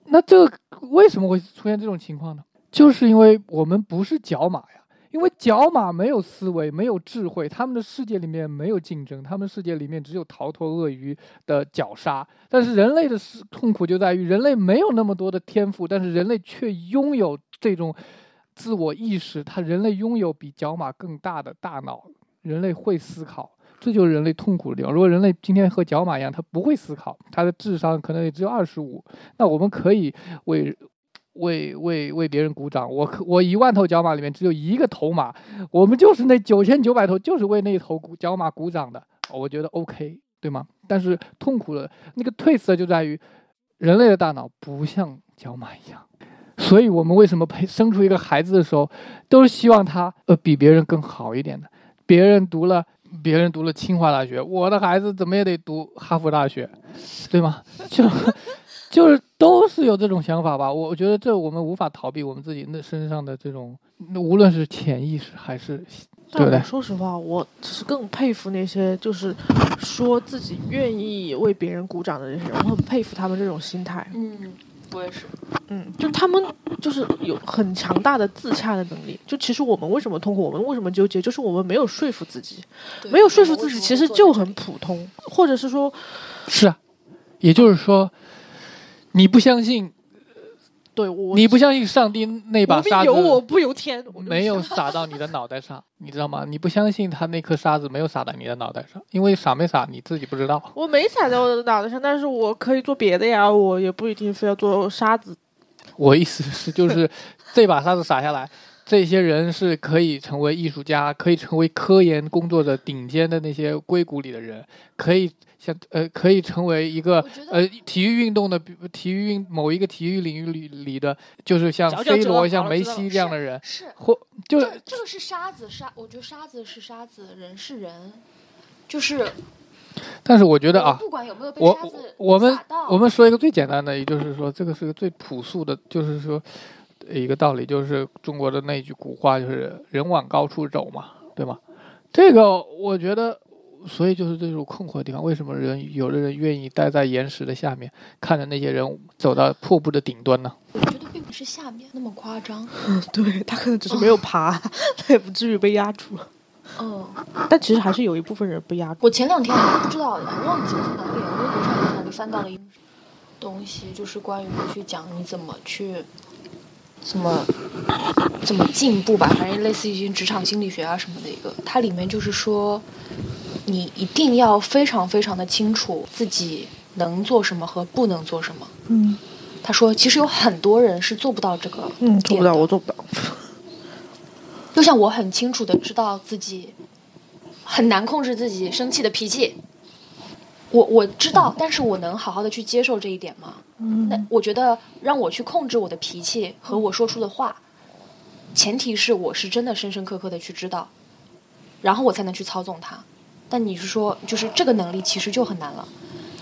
[SPEAKER 6] 那这为什么会出现这种情况呢？就是因为我们不是角马呀，因为角马没有思维，没有智慧，他们的世界里面没有竞争，他们世界里面只有逃脱鳄鱼的绞杀。但是人类的痛苦就在于人类没有那么多的天赋，但是人类却拥有这种自我意识，他人类拥有比角马更大的大脑，人类会思考。这就是人类痛苦的地方。如果人类今天和角马一样，他不会思考，他的智商可能也只有二十五，那我们可以为为为为别人鼓掌。我可我一万头角马里面只有一个头马，我们就是那九千九百头，就是为那头角马鼓掌的。我觉得 OK，对吗？但是痛苦的那个 twist 就在于，人类的大脑不像角马一样。所以我们为什么培生出一个孩子的时候，都是希望他呃比别人更好一点的。别人读了，别人读了清华大学，我的孩子怎么也得读哈佛大学，对吗？就 就是都是有这种想法吧。我觉得这我们无法逃避我们自己那身上的这种，无论是潜意识还是对不对
[SPEAKER 5] 但我说实话，我只是更佩服那些就是说自己愿意为别人鼓掌的人，我很佩服他们这种心态。
[SPEAKER 4] 嗯，我也是。
[SPEAKER 5] 嗯，就他们就是有很强大的自洽的能力。就其实我们为什么痛苦，我们为什么纠结，就是我们没有说服自己，没有说服自己，其实就很普通，或者是说，
[SPEAKER 6] 是啊，也就是说，你不相信，
[SPEAKER 5] 对我
[SPEAKER 6] 你不相信上帝那把沙子
[SPEAKER 5] 由我不由天，我
[SPEAKER 6] 没有撒到你的脑袋上，你知道吗？你不相信他那颗沙子没有撒在你的脑袋上，因为撒没撒你自己不知道。
[SPEAKER 5] 我没撒在我的脑袋上，但是我可以做别的呀，我也不一定非要做沙子。
[SPEAKER 6] 我意思是，就是 这把沙子撒下来，这些人是可以成为艺术家，可以成为科研工作者顶尖的那些硅谷里的人，可以像呃，可以成为一个呃体育运动的比体育运某一个体育领域里里的，就是像 C 罗、像梅西这样的人，
[SPEAKER 4] 是，
[SPEAKER 6] 或就
[SPEAKER 4] 这这个是沙子，沙，我觉得沙子是沙子，人是人，就是
[SPEAKER 6] 但是我觉得啊，
[SPEAKER 4] 不管有没有被
[SPEAKER 6] 我我们我们说一个最简单的，也就是说，这个是个最朴素的，就是说一个道理，就是中国的那句古话，就是“人往高处走”嘛，对吗？这个我觉得，所以就是这种困惑的地方，为什么人有的人愿意待在岩石的下面，看着那些人走到瀑布的顶端呢？
[SPEAKER 4] 我觉得并不是下面那么夸张。
[SPEAKER 5] 对他可能只是没有爬，他也不至于被压住了。
[SPEAKER 4] 嗯，
[SPEAKER 5] 但其实还是有一部分人被压住。
[SPEAKER 4] 我前两天还不知道，我忘记了在哪里，微博上在哪里翻到了一东西，就是关于去讲你怎么去。怎么怎么进步吧，反正类似于职场心理学啊什么的一个，它里面就是说，你一定要非常非常的清楚自己能做什么和不能做什么。
[SPEAKER 5] 嗯
[SPEAKER 4] 他说，其实有很多人是做不到这个，
[SPEAKER 5] 嗯，做不到，我做不到。
[SPEAKER 4] 就像我很清楚的知道自己很难控制自己生气的脾气，我我知道，但是我能好好的去接受这一点吗？
[SPEAKER 5] 嗯
[SPEAKER 4] 那我觉得让我去控制我的脾气和我说出的话，前提是我是真的深深刻刻的去知道，然后我才能去操纵它。但你是说，就是这个能力其实就很难了。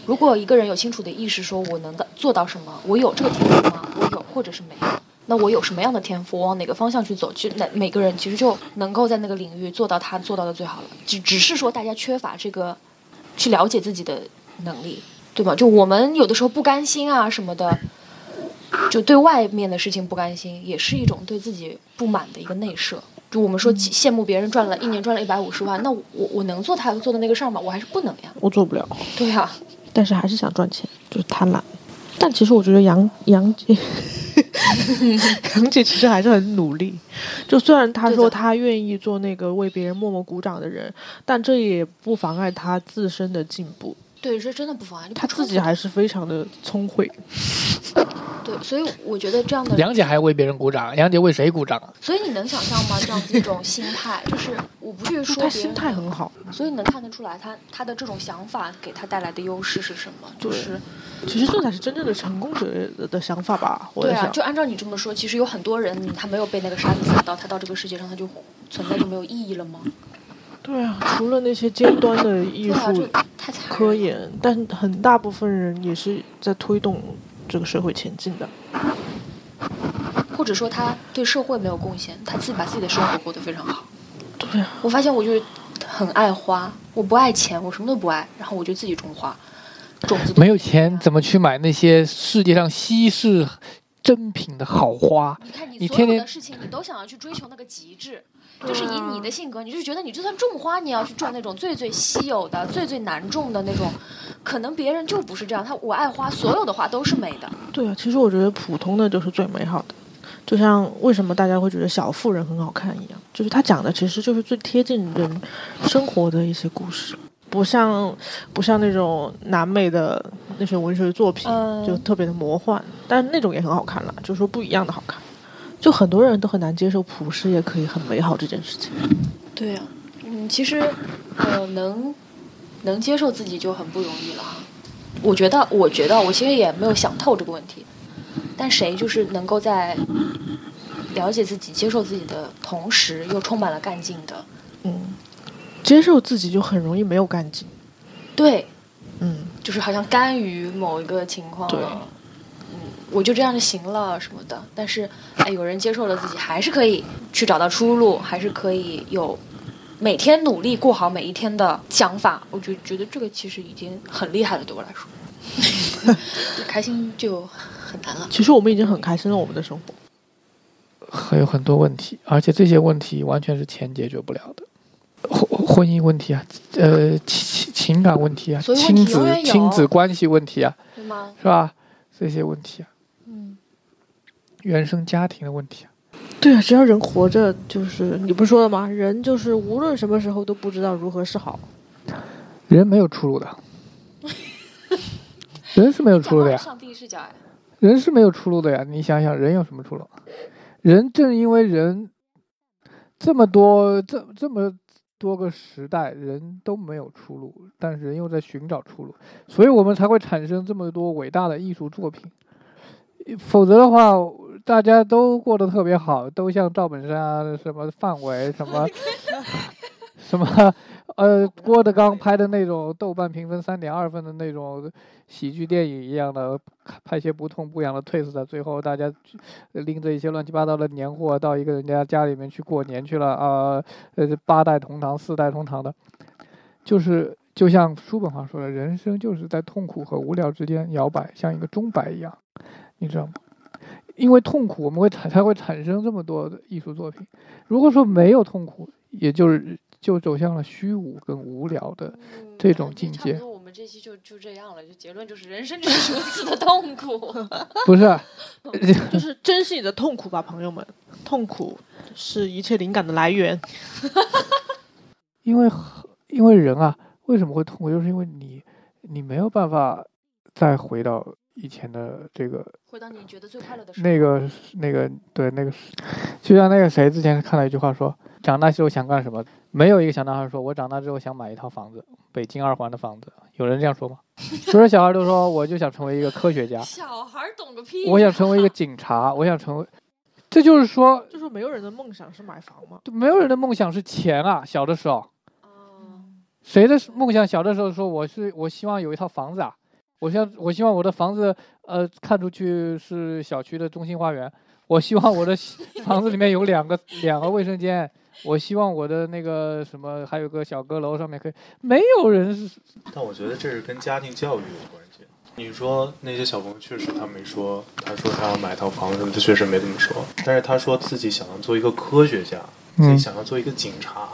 [SPEAKER 4] 如果一个人有清楚的意识，说我能的做到什么，我有这个天赋吗？我有，或者是没有。那我有什么样的天赋？我往哪个方向去走？其实那每个人其实就能够在那个领域做到他做到的最好了。只只是说大家缺乏这个去了解自己的能力，对吧？就我们有的时候不甘心啊什么的，就对外面的事情不甘心，也是一种对自己不满的一个内射。就我们说羡慕别人赚了一年赚了一百五十万，那我我能做他做的那个事儿吗？我还是不能呀。
[SPEAKER 5] 我做不了，
[SPEAKER 4] 对呀、
[SPEAKER 5] 但是还是想赚钱，就是贪婪。但其实我觉得杨杨姐，杨姐其实还是很努力。就虽然她说她愿意做那个为别人默默鼓掌的人，但这也不妨碍她自身的进步。
[SPEAKER 4] 对，这真的不妨碍。
[SPEAKER 5] 他自己还是非常的聪慧。
[SPEAKER 4] 对，所以我觉得这样的
[SPEAKER 6] 杨姐还为别人鼓掌，杨姐为谁鼓掌啊？
[SPEAKER 4] 所以你能想象吗？这样子一种心态，就是我不去
[SPEAKER 5] 就
[SPEAKER 4] 说别人
[SPEAKER 5] 她心态很好，
[SPEAKER 4] 所以能看得出来他他的这种想法给他带来的优势是什么？就是
[SPEAKER 5] 其实这才是真正的成功者的的想法吧。我
[SPEAKER 4] 对啊，就按照你这么说，其实有很多人他没有被那个沙子砸到，他到这个世界上他就存在就没有意义了吗？
[SPEAKER 5] 对啊，除了那些尖端的艺
[SPEAKER 4] 对啊，
[SPEAKER 5] 术科研，但很大部分人也是在推动这个社会前进的。
[SPEAKER 4] 或者说他对社会没有贡献，他自己把自己的生活过得非常好。
[SPEAKER 5] 对啊，
[SPEAKER 4] 我发现我就是很爱花，我不爱钱，我什么都不爱，然后我就自己种花，种子
[SPEAKER 6] 没有钱怎么去买那些世界上稀世珍品的好花？
[SPEAKER 4] 你看你
[SPEAKER 6] 你天天
[SPEAKER 4] 所有的事情，你都想要去追求那个极致，就是以你的性格，你就觉得你就算种花，你也要去种那种最最稀有的、最最难种的那种。可能别人就不是这样，他我爱花，所有的花都是美的。
[SPEAKER 5] 对啊，其实我觉得普通的就是最美好的。就像为什么大家会觉得《小妇人》很好看一样，就是他讲的其实就是最贴近人生活的一些故事，不像不像那种南美的那些文学作品，
[SPEAKER 4] 嗯
[SPEAKER 5] 就特别的魔幻，但那种也很好看了，就是说不一样的好看。就很多人都很难接受朴实也可以很美好这件事情。
[SPEAKER 4] 对呀、嗯，其实呃，能能接受自己就很不容易了。我觉得，我觉得我其实也没有想透这个问题，但谁就是能够在了解自己、接受自己的同时，又充满了干劲的，
[SPEAKER 5] 嗯，接受自己就很容易没有干劲。
[SPEAKER 4] 对，
[SPEAKER 5] 嗯，
[SPEAKER 4] 就是好像甘于某一个情况
[SPEAKER 5] 对
[SPEAKER 4] 了，嗯，我就这样就行了什么的。但是，哎，有人接受了自己，还是可以去找到出路，还是可以有每天努力过好每一天的想法，我就觉得这个其实已经很厉害了，对我来说，开心就很难了。
[SPEAKER 5] 其实我们已经很开心了，我们的生活。
[SPEAKER 6] 还有很多问题，而且这些问题完全是钱解决不了的。婚婚姻问题啊，呃，情情感问题啊，亲子亲子关系问题啊，
[SPEAKER 4] 对吗？
[SPEAKER 6] 是吧？这些问题啊，
[SPEAKER 4] 嗯，
[SPEAKER 6] 原生家庭的问题啊，
[SPEAKER 5] 对啊，只要人活着，就是你不是说了吗？人就是无论什么时候都不知道如何是好。
[SPEAKER 6] 人没有出路的，人是没有出路的呀，
[SPEAKER 4] 上帝视角哎，
[SPEAKER 6] 人是没有出路的呀。你想想，人有什么出路？人正因为人这么多这这么多个时代，人都没有出路，但是人又在寻找出路，所以我们才会产生这么多伟大的艺术作品。否则的话，大家都过得特别好，都像赵本山、什么范伟、什么什么呃郭德纲拍的那种豆瓣评分三点二分的那种喜剧电影一样的，拍些不痛不痒的 twist，最后大家拎着一些乱七八糟的年货到一个人家家里面去过年去了啊，呃八代同堂、四代同堂的，就是就像叔本华说的，人生就是在痛苦和无聊之间摇摆，像一个钟摆一样，你知道吗？因为痛苦，我们会产才会产生这么多的艺术作品。如果说没有痛苦，也就是就走向了虚无跟无聊的这种境界。
[SPEAKER 4] 我们这期就就这样了，就结论就是人生就是如此的痛苦。
[SPEAKER 6] 不是，
[SPEAKER 5] 就是珍惜你的痛苦吧，朋友们，痛苦是一切灵感的来源。
[SPEAKER 6] 因为因为人啊，为什么会痛苦？就是因为你你没有办法再回到以前的这个
[SPEAKER 4] 回到你觉得最快乐的时候。
[SPEAKER 6] 那个那个对那个，就像那个谁之前看了一句话说，长大之后想干什么？没有一个小男孩说，我长大之后想买一套房子，北京二环的房子。有人这样说吗？所有小孩都说，我就想成为一个科学家，
[SPEAKER 4] 小孩懂个屁！
[SPEAKER 6] 我想成为一个警察，我想成为，这就是说，
[SPEAKER 5] 就说没有人的梦想是买房吗？
[SPEAKER 6] 没有人的梦想是钱啊。小的时候，
[SPEAKER 4] 哦，
[SPEAKER 6] 谁的梦想小的时候说我是我希望有一套房子啊？我希望我希望我的房子呃看出去是小区的中心花园，我希望我的 房子里面有两个两个卫生间，我希望我的那个什么还有个小阁楼上面可以，没有人是
[SPEAKER 1] 但我觉得这是跟家庭教育有关系。你说那些小朋友确实他没说，他说他要买套房子，他确实没这么说。但是他说自己想要做一个科学家，自己
[SPEAKER 6] 嗯
[SPEAKER 1] 想要做一个警察。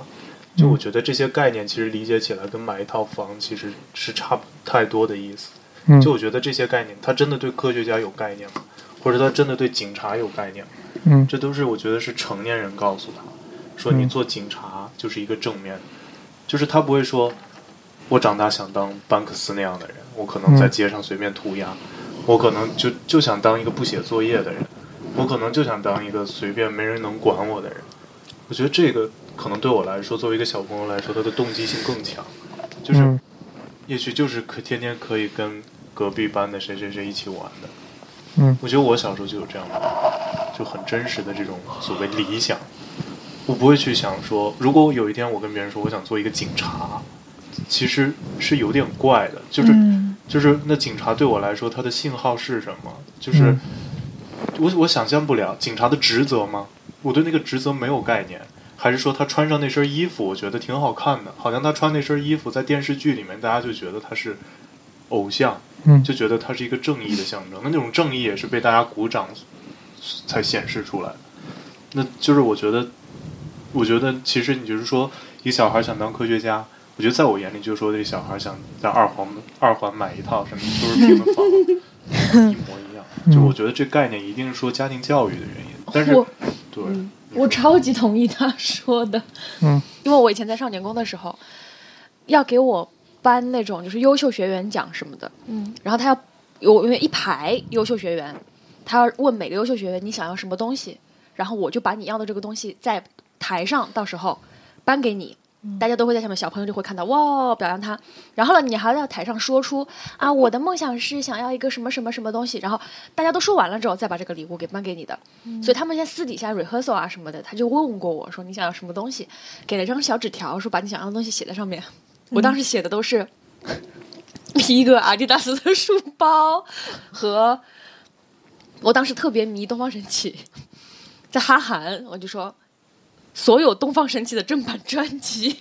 [SPEAKER 1] 就我觉得这些概念其实理解起来跟买一套房其实是差不太多的意思。
[SPEAKER 6] 嗯
[SPEAKER 1] 就我觉得这些概念，他真的对科学家有概念吗？或者他真的对警察有概念吗？
[SPEAKER 6] 嗯
[SPEAKER 1] 这都是我觉得是成年人告诉他，说你
[SPEAKER 6] 嗯
[SPEAKER 1] 做警察就是一个正面的，就是他不会说，我长大想当班克斯那样的人，我可能在
[SPEAKER 6] 嗯
[SPEAKER 1] 街上随便涂鸦，我可能就就想当一个不写作业的人，我可能就想当一个随便没人能管我的人。我觉得这个可能对我来说，作为一个小朋友来说，他的动机性更强，就是
[SPEAKER 6] 嗯
[SPEAKER 1] 也许就是可天天可以跟隔壁班的谁谁谁一起玩的。
[SPEAKER 6] 嗯
[SPEAKER 1] 我觉得我小时候就有这样的，就很真实的这种所谓理想。我不会去想说，如果有一天我跟别人说我想做一个警察，其实是有点怪的。就是、
[SPEAKER 5] 嗯
[SPEAKER 1] 就是那警察对我来说，他的信号是什么？就是、
[SPEAKER 6] 嗯
[SPEAKER 1] 我我想象不了警察的职责吗？我对那个职责没有概念。还是说他穿上那身衣服，我觉得挺好看的，好像他穿那身衣服在电视剧里面，大家就觉得他是偶像，
[SPEAKER 6] 嗯
[SPEAKER 1] 就觉得他是一个正义的象征。那那种正义也是被大家鼓掌才显示出来的。那就是我觉得，我觉得其实你就是说，一个小孩想当科学家，我觉得在我眼里就是说，这小孩想在二环二环买一套什么都是平的房，一模一样。就我觉得这概念一定是说家庭教育的原因，但是
[SPEAKER 4] 我
[SPEAKER 1] 对。
[SPEAKER 4] 我超级同意他说的，
[SPEAKER 6] 嗯，
[SPEAKER 4] 因为我以前在少年宫的时候，要给我颁那种就是优秀学员奖什么的，
[SPEAKER 5] 嗯，
[SPEAKER 4] 然后他要有因为一排优秀学员，他要问每个优秀学员你想要什么东西，然后我就把你要的这个东西在台上到时候颁给你。大家都会在下面，小朋友就会看到哇，表扬他。然后呢，你还要在台上说出啊，我的梦想是想要一个什么什么什么东西。然后大家都说完了之后，再把这个礼物给颁给你的。所以他们先私底下 rehearsal 啊什么的，他就问过我说你想要什么东西，给了张小纸条，说把你想要的东西写在上面。我当时写的都是一个阿迪达斯的书包和我当时特别迷东方神起，在哈韩，我就说所有东方神起的正版专辑。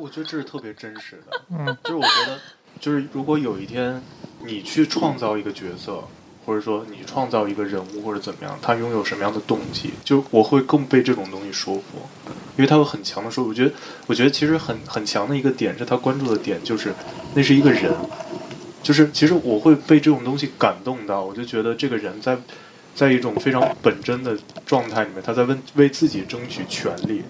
[SPEAKER 1] 我觉得这是特别真实的，
[SPEAKER 6] 嗯，
[SPEAKER 1] 就是我觉得，就是如果有一天你去创造一个角色，或者说你创造一个人物或者怎么样，他拥有什么样的动机，就我会更被这种东西说服，因为他有很强的说服。我觉得，我觉得其实很很强的一个点是他关注的点，就是那是一个人，就是其实我会被这种东西感动到，我就觉得这个人在在一种非常本真的状态里面，他在为为自己争取权利，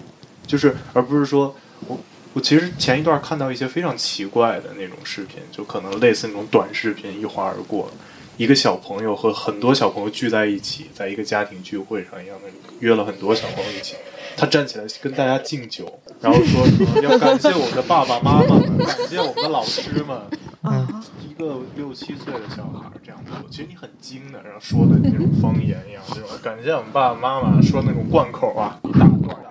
[SPEAKER 1] 就是而不是说我我其实前一段看到一些非常奇怪的那种视频，就可能类似那种短视频一划而过，一个小朋友和很多小朋友聚在一起，在一个家庭聚会上一样的约了很多小朋友一起，他站起来跟大家敬酒，然后说什么要感谢我们的爸爸妈妈们，感谢我们的老师们。
[SPEAKER 5] 啊，
[SPEAKER 1] 一个六七岁的小孩儿这样做，其实你很精的，然后说的那种方言一样，这种感谢我们爸爸妈妈说那种贯口啊，一大段儿。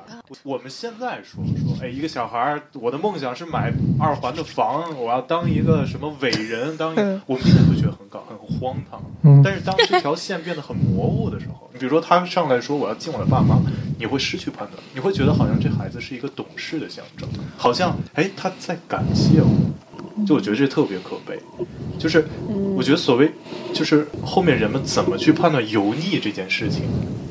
[SPEAKER 1] 我们现在说说，哎，一个小孩儿，我的梦想是买二环的房，我要当一个什么伟人，当一个我们一点都觉得很搞，很荒唐。
[SPEAKER 6] 嗯
[SPEAKER 1] 但是当这条线变得很模糊的时候，你比如说他上来说我要敬我的爸妈，你会失去判断，你会觉得好像这孩子是一个懂事的象征，好像哎他在感谢我。就我觉得这特别可悲，就是我觉得所谓就是后面人们怎么去判断油腻这件事情，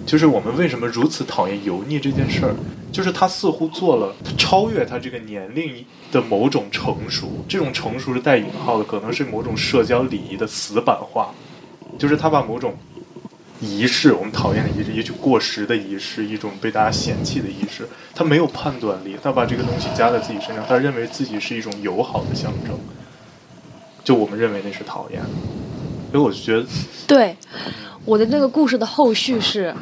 [SPEAKER 1] 就是我们为什么如此讨厌油腻这件事儿，就是他似乎做了他超越他这个年龄的某种成熟，这种成熟是带引号的，可能是某种社交礼仪的死板化，就是他把某种仪式，我们讨厌的仪式，也许过时的仪式，一种被大家嫌弃的仪式，他没有判断力，他把这个东西加在自己身上，他认为自己是一种友好的象征，就我们认为那是讨厌。的，所以我就觉得，
[SPEAKER 4] 对，我的那个故事的后续是，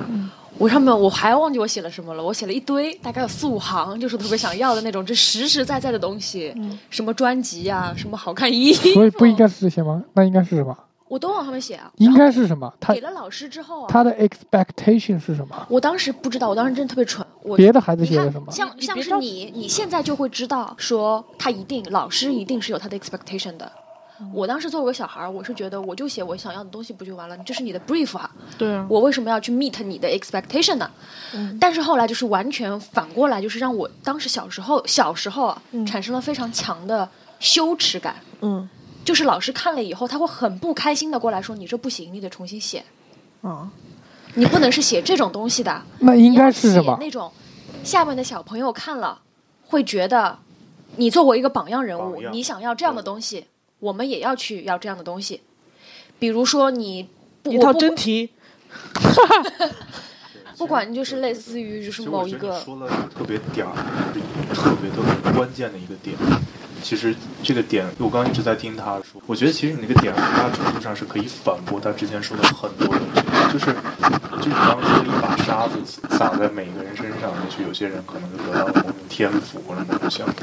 [SPEAKER 4] 我上面我还忘记我写了什么了，我写了一堆，大概有四五行，就是特别想要的那种，这实实在在的东西，什么专辑呀、什么好看衣服，
[SPEAKER 6] 所以不应该是这些吗？那应该是什么？
[SPEAKER 4] 我都往上面写啊。
[SPEAKER 6] 应该是什么？他
[SPEAKER 4] 给了老师之后啊，
[SPEAKER 6] 他的 expectation 是什么？
[SPEAKER 4] 我当时不知道，我当时真的特别蠢。我
[SPEAKER 6] 别的孩子写的什么？
[SPEAKER 4] 像像是你，你现在就会知道，说他一定老师一定是有他的 expectation 的。我当时作为个小孩儿，我是觉得我就写我想要的东西不就完了？这是你的 brief 啊，
[SPEAKER 5] 对啊，
[SPEAKER 4] 我为什么要去 meet 你的 expectation 呢？
[SPEAKER 5] 嗯
[SPEAKER 4] 但是后来就是完全反过来，就是让我当时小时候小时候啊，
[SPEAKER 5] 嗯
[SPEAKER 4] 产生了非常强的羞耻感。
[SPEAKER 5] 嗯
[SPEAKER 4] 就是老师看了以后，他会很不开心的过来说：“你这不行，你得重新写，
[SPEAKER 5] 啊，
[SPEAKER 4] 你不能是写这种东西的。”
[SPEAKER 6] 那应该是什么？
[SPEAKER 4] 那种下面的小朋友看了会觉得，你作为一个榜样人物你想要这样的东西，我们也要去要这样的东西。比如说你不
[SPEAKER 5] 一套真题，
[SPEAKER 4] 不管就是类似于就是某一个
[SPEAKER 1] 说了一个特别点儿，特别特别关键的一个点。其实这个点，我刚一直在听他说，我觉得其实你那个点很大程度上是可以反驳他之前说的很多东西，就是就是你刚刚说的一把沙子撒在每一个人身上，也许有些人可能就得到了某种天赋或者某种项目。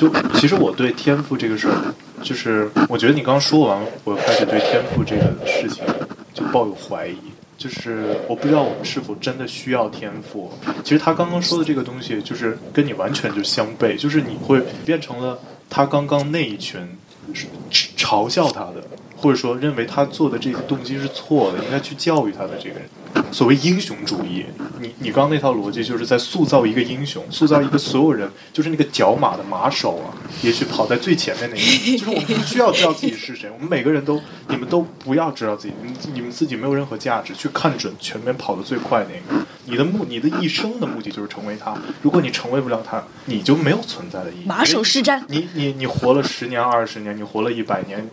[SPEAKER 1] 就其实我对天赋这个事儿，就是我觉得你刚说完，我开始对天赋这个事情就抱有怀疑。就是我不知道我们是否真的需要天赋。其实他刚刚说的这个东西，就是跟你完全就相悖，就是你会变成了他刚刚那一群嘲笑他的，或者说认为他做的这些动机是错的，应该去教育他的这个人。所谓英雄主义，你你刚刚那套逻辑就是在塑造一个英雄，塑造一个所有人就是那个角马的马首啊，也许跑在最前面那个人，就是我们不需要知道自己是谁，我们每个人都你们都不要知道自己，你们你们自己没有任何价值，去看准前面跑得最快那个，你的目你的一生的目的就是成为他，如果你成为不了他，你就没有存在的意义。
[SPEAKER 4] 马首是瞻。
[SPEAKER 1] 你你你活了十年、二十年，你活了一百年，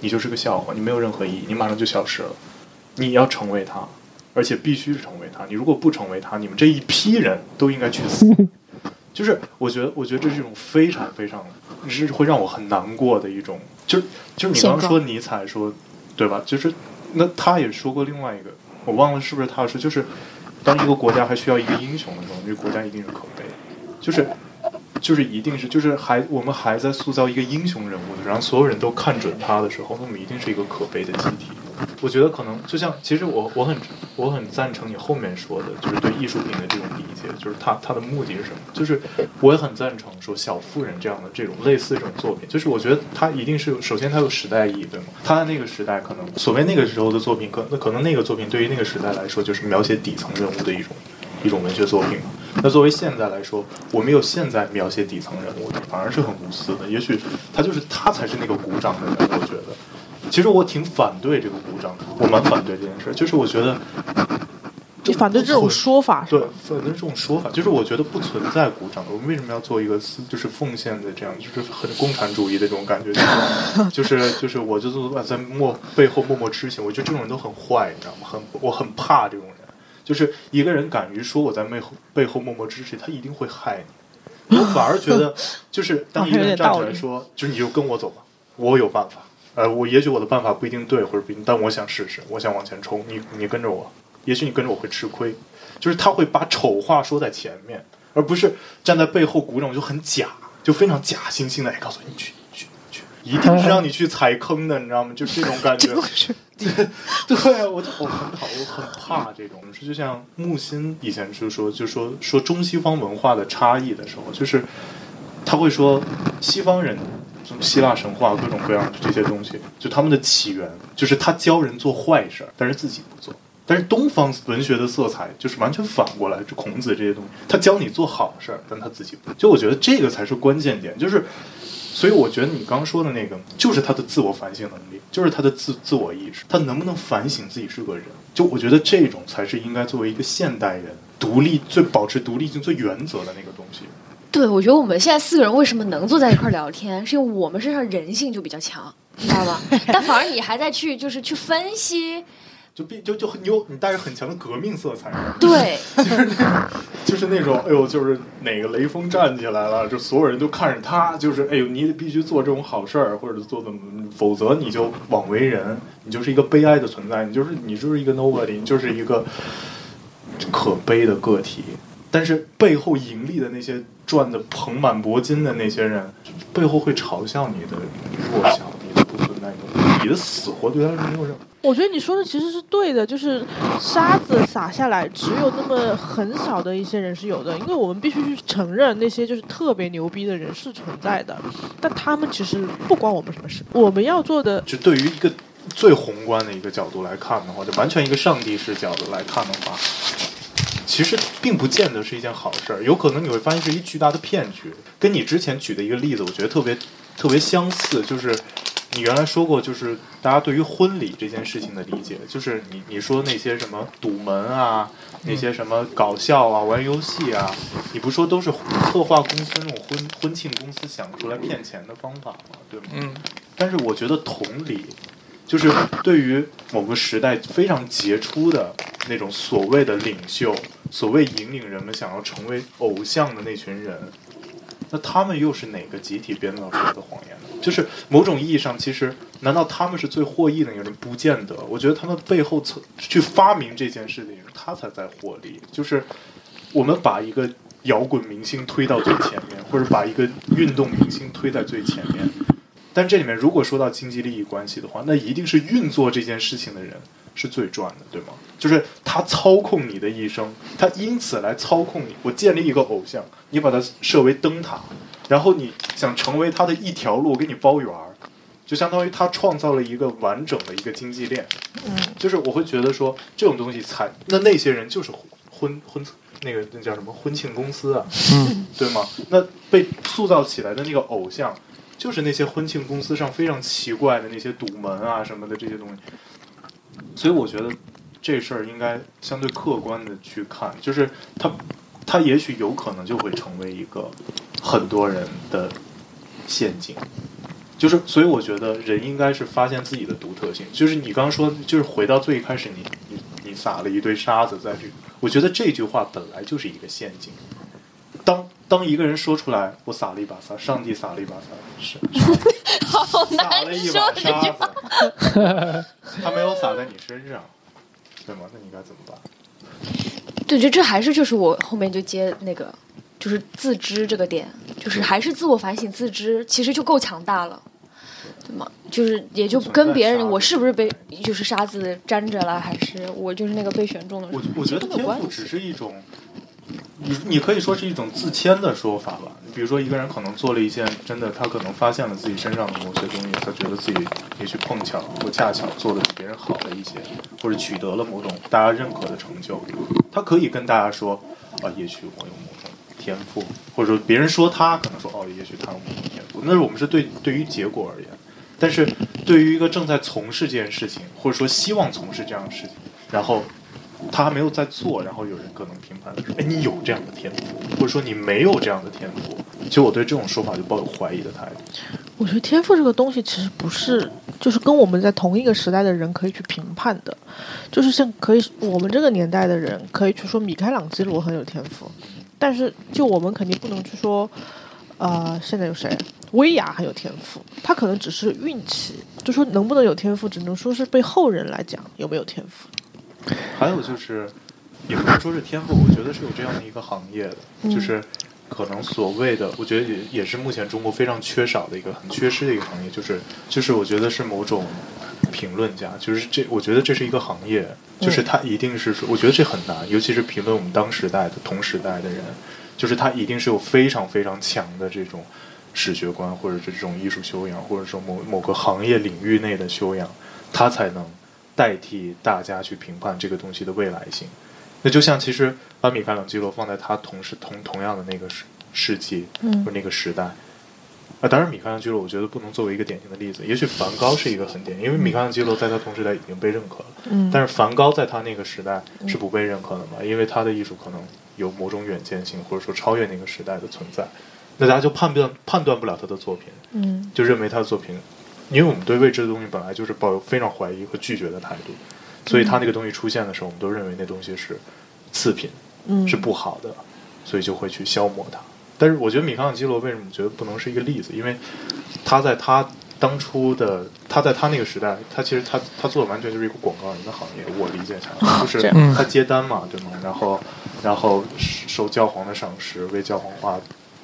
[SPEAKER 1] 你就是个笑话，你没有任何意义，你马上就消失了。你要成为他，而且必须是成为他。你如果不成为他，你们这一批人都应该去死。就是我觉得，我觉得这是一种非常非常，是会让我很难过的一种，就是就是你刚刚说尼采说，对吧？就是那他也说过另外一个，我忘了是不是他说，就是当一个国家还需要一个英雄的时候，这个国家一定是可悲，就是就是一定是就是还我们还在塑造一个英雄人物的，然后所有人都看准他的时候，那我们一定是一个可悲的集体。我觉得可能就像，其实我我很我很赞成你后面说的，就是对艺术品的这种理解，就是它它的目的是什么？就是我也很赞成说《小妇人》这样的这种类似这种作品，就是我觉得它一定是首先它有时代意义，对吗？它在那个时代可能所谓那个时候的作品，可那可能那个作品对于那个时代来说就是描写底层人物的一种一种文学作品嘛。那作为现在来说，我没有现在描写底层人物的，反而是很无私的。也许他就是他才是那个鼓掌的人，我觉得。其实我挺反对这个鼓掌的，我蛮反对这件事，就是我觉得。
[SPEAKER 5] 你反对这种说法是
[SPEAKER 1] 对
[SPEAKER 5] 吧？，
[SPEAKER 1] 反对这种说法，就是我觉得不存在鼓掌的。我们为什么要做一个就是奉献的这样，就是很共产主义的这种感觉？就是就是我就是在默背后默默痴情，我觉得这种人都很坏，你知道吗？很我很怕这种人。就是一个人敢于说我在背后背后默默支持，他一定会害你。我反而觉得，就是当一个人站起来说，就是你就跟我走吧，我有办法。呃，我也许我的办法不一定对，或者不一定，但我想试试，我想往前冲。你你跟着我，也许你跟着我会吃亏。就是他会把丑话说在前面，而不是站在背后鼓掌，就很假，就非常假惺惺的，哎，告诉你去去去，一定是让你去踩坑的，你知道吗？就这种感觉。对啊，我就我很讨，我很怕这种。是就像木心以前就说，就说说中西方文化的差异的时候，就是他会说西方人。什么希腊神话各种各样的这些东西，就他们的起源，就是他教人做坏事儿，但是自己不做。但是东方文学的色彩就是完全反过来，就孔子这些东西，他教你做好事儿，但他自己不。就我觉得这个才是关键点，就是，所以我觉得你刚说的那个，就是他的自我反省能力，就是他的自自我意识，他能不能反省自己是个人？就我觉得这种才是应该作为一个现代人独立最保持独立性最原则的那个东西。
[SPEAKER 4] 对，我觉得我们现在四个人为什么能坐在一块儿聊天，是因为我们身上人性就比较强，你知道吧？但反而你还在去就是去分析，
[SPEAKER 1] 就必就就你有你带着很强的革命色彩，
[SPEAKER 4] 对，
[SPEAKER 1] 就是那种就是那种哎呦，就是哪个雷锋站起来了，就所有人都看着他，就是哎呦，你必须做这种好事儿，或者做怎么，否则你就枉为人，你就是一个悲哀的存在，你就是你就是一个 nobody，你就是一个可悲的个体。但是背后盈利的那些赚的盆满钵金的那些人，背后会嘲笑你的弱小，你的不存在，你的死活对他是没有任何。
[SPEAKER 5] 我觉得你说的其实是对的，就是沙子撒下来，只有那么很少的一些人是有的，因为我们必须去承认那些就是特别牛逼的人是存在的，但他们其实不关我们什么事。我们要做的，
[SPEAKER 1] 就对于一个最宏观的一个角度来看的话，就完全一个上帝视角的来看的话，其实并不见得是一件好事儿，有可能你会发现是一巨大的骗局。跟你之前举的一个例子，我觉得特别特别相似，就是你原来说过，就是大家对于婚礼这件事情的理解，就是你你说那些什么堵门啊，那些什么搞笑啊、玩游戏啊，你不说都是策划公司那种婚婚庆公司想出来骗钱的方法吗？对吗？
[SPEAKER 6] 嗯，
[SPEAKER 1] 但是我觉得同理，就是对于某个时代非常杰出的那种所谓的领袖，所谓引领人们想要成为偶像的那群人，那他们又是哪个集体编造出来的谎言呢？就是某种意义上，其实难道他们是最获益的那个人？不见得。我觉得他们背后去发明这件事的人，他才在获利。就是我们把一个摇滚明星推到最前面，或者把一个运动明星推在最前面。但这里面如果说到经济利益关系的话，那一定是运作这件事情的人是最赚的，对吗？就是他操控你的一生，他因此来操控你。我建立一个偶像，你把它设为灯塔，然后你想成为他的一条路，给你包圆儿，就相当于他创造了一个完整的一个经济链。
[SPEAKER 5] 嗯，
[SPEAKER 1] 就是我会觉得说这种东西才，那那些人就是婚婚那个那叫什么婚庆公司啊，
[SPEAKER 6] 嗯，
[SPEAKER 1] 对吗？那被塑造起来的那个偶像。就是那些婚庆公司上非常奇怪的那些堵门啊什么的这些东西，所以我觉得这事儿应该相对客观的去看，就是它它也许有可能就会成为一个很多人的陷阱，就是所以我觉得人应该是发现自己的独特性，就是你刚说，就是回到最开始你你你撒了一堆沙子在这，我觉得这句话本来就是一个陷阱，当。当一个人说出来，我撒了一把撒，上帝撒了一把撒，是
[SPEAKER 4] 好
[SPEAKER 1] 撒
[SPEAKER 4] 难
[SPEAKER 1] 了一把
[SPEAKER 4] 说这句
[SPEAKER 1] 沙
[SPEAKER 4] 话。
[SPEAKER 1] 子，他没有撒在你身上，对吗？那你该怎么办？
[SPEAKER 4] 对，这这还是就是我后面就接那个，就是自知这个点，就是还是自我反省、自知，其实就够强大了，对吗？就是也就跟别人，我是不是被就是沙子粘着了，还是我就是那个被选中的人？
[SPEAKER 1] 我我觉得
[SPEAKER 4] 这个关
[SPEAKER 1] 天赋只是一种，你你可以说是一种自谦的说法吧。比如说一个人可能做了一件真的，他可能发现了自己身上的某些东西，他觉得自己也许碰巧或恰巧做的比别人好了一些，或者取得了某种大家认可的成就，他可以跟大家说啊，也许我有某种天赋，或者说别人说他可能说哦，也许他有某种天赋，那是我们是对对于结果而言。但是对于一个正在从事这件事情，或者说希望从事这样的事情，然后他还没有在做，然后有人可能评判说，哎，你有这样的天赋，或者说你没有这样的天赋，其实我对这种说法就抱有怀疑的态度。
[SPEAKER 5] 我觉得天赋这个东西其实不是，就是跟我们在同一个时代的人可以去评判的，就是像可以我们这个年代的人可以去说米开朗基罗很有天赋，但是就我们肯定不能去说，呃，现在有谁？薇娅很有天赋，他可能只是运气，就说能不能有天赋，只能说是被后人来讲有没有天赋。
[SPEAKER 1] 还有就是，也不能说是天赋，我觉得是有这样的一个行业的，就是可能所谓的，我觉得也也是目前中国非常缺少的一个很缺失的一个行业，就是就是我觉得是某种评论家，就是这我觉得这是一个行业，就是他一定是说，我觉得这很难，尤其是评论我们当时代的同时代的人，就是他一定是有非常非常强的这种史学观，或者是这种艺术修养，或者说某某个行业领域内的修养，他才能代替大家去评判这个东西的未来性。那就像其实把米开朗基罗放在他同时同同样的那个世世纪
[SPEAKER 5] 嗯。
[SPEAKER 1] 或那个时代，啊，当然米开朗基罗我觉得不能作为一个典型的例子，也许梵高是一个很典型，因为米开朗基罗在他同时代已经被认可了，
[SPEAKER 5] 嗯。
[SPEAKER 1] 但是梵高在他那个时代是不被认可的嘛，因为他的艺术可能有某种远见性，或者说超越那个时代的存在，那大家就判断判断不了他的作品，
[SPEAKER 5] 嗯。
[SPEAKER 1] 就认为他的作品，因为我们对未知的东西本来就是抱有非常怀疑和拒绝的态度，所以他那个东西出现的时候，我们都认为那东西是次品，
[SPEAKER 5] 嗯
[SPEAKER 1] 是不好的，所以就会去消磨它。但是我觉得米开朗基罗为什么觉得不能是一个例子？因为他在他当初的，他在他那个时代，他其实他他做的完全就是一个广告人的行业，我理解下来就是他接单嘛，对吗？然后然后受教皇的赏识，为教皇画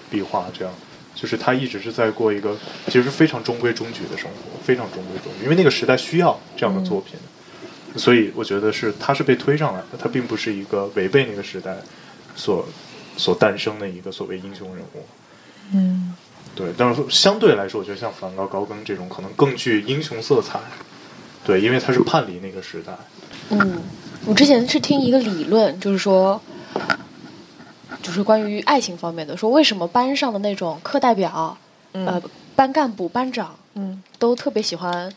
[SPEAKER 1] 壁画，这样就是他一直是在过一个其实是非常中规中矩的生活，非常中规中矩，因为那个时代需要这样的作品。所以我觉得是他是被推上来的，他并不是一个违背那个时代所所诞生的一个所谓英雄人物。
[SPEAKER 5] 嗯
[SPEAKER 1] 对，但是相对来说，我觉得像梵高、高更这种可能更具英雄色彩。对，因为他是叛离那个时代。
[SPEAKER 4] 嗯，我之前是听一个理论，就是说，就是关于爱情方面的，说为什么班上的那种课代表、呃班干部、班长
[SPEAKER 5] 嗯。
[SPEAKER 4] 都特别喜欢，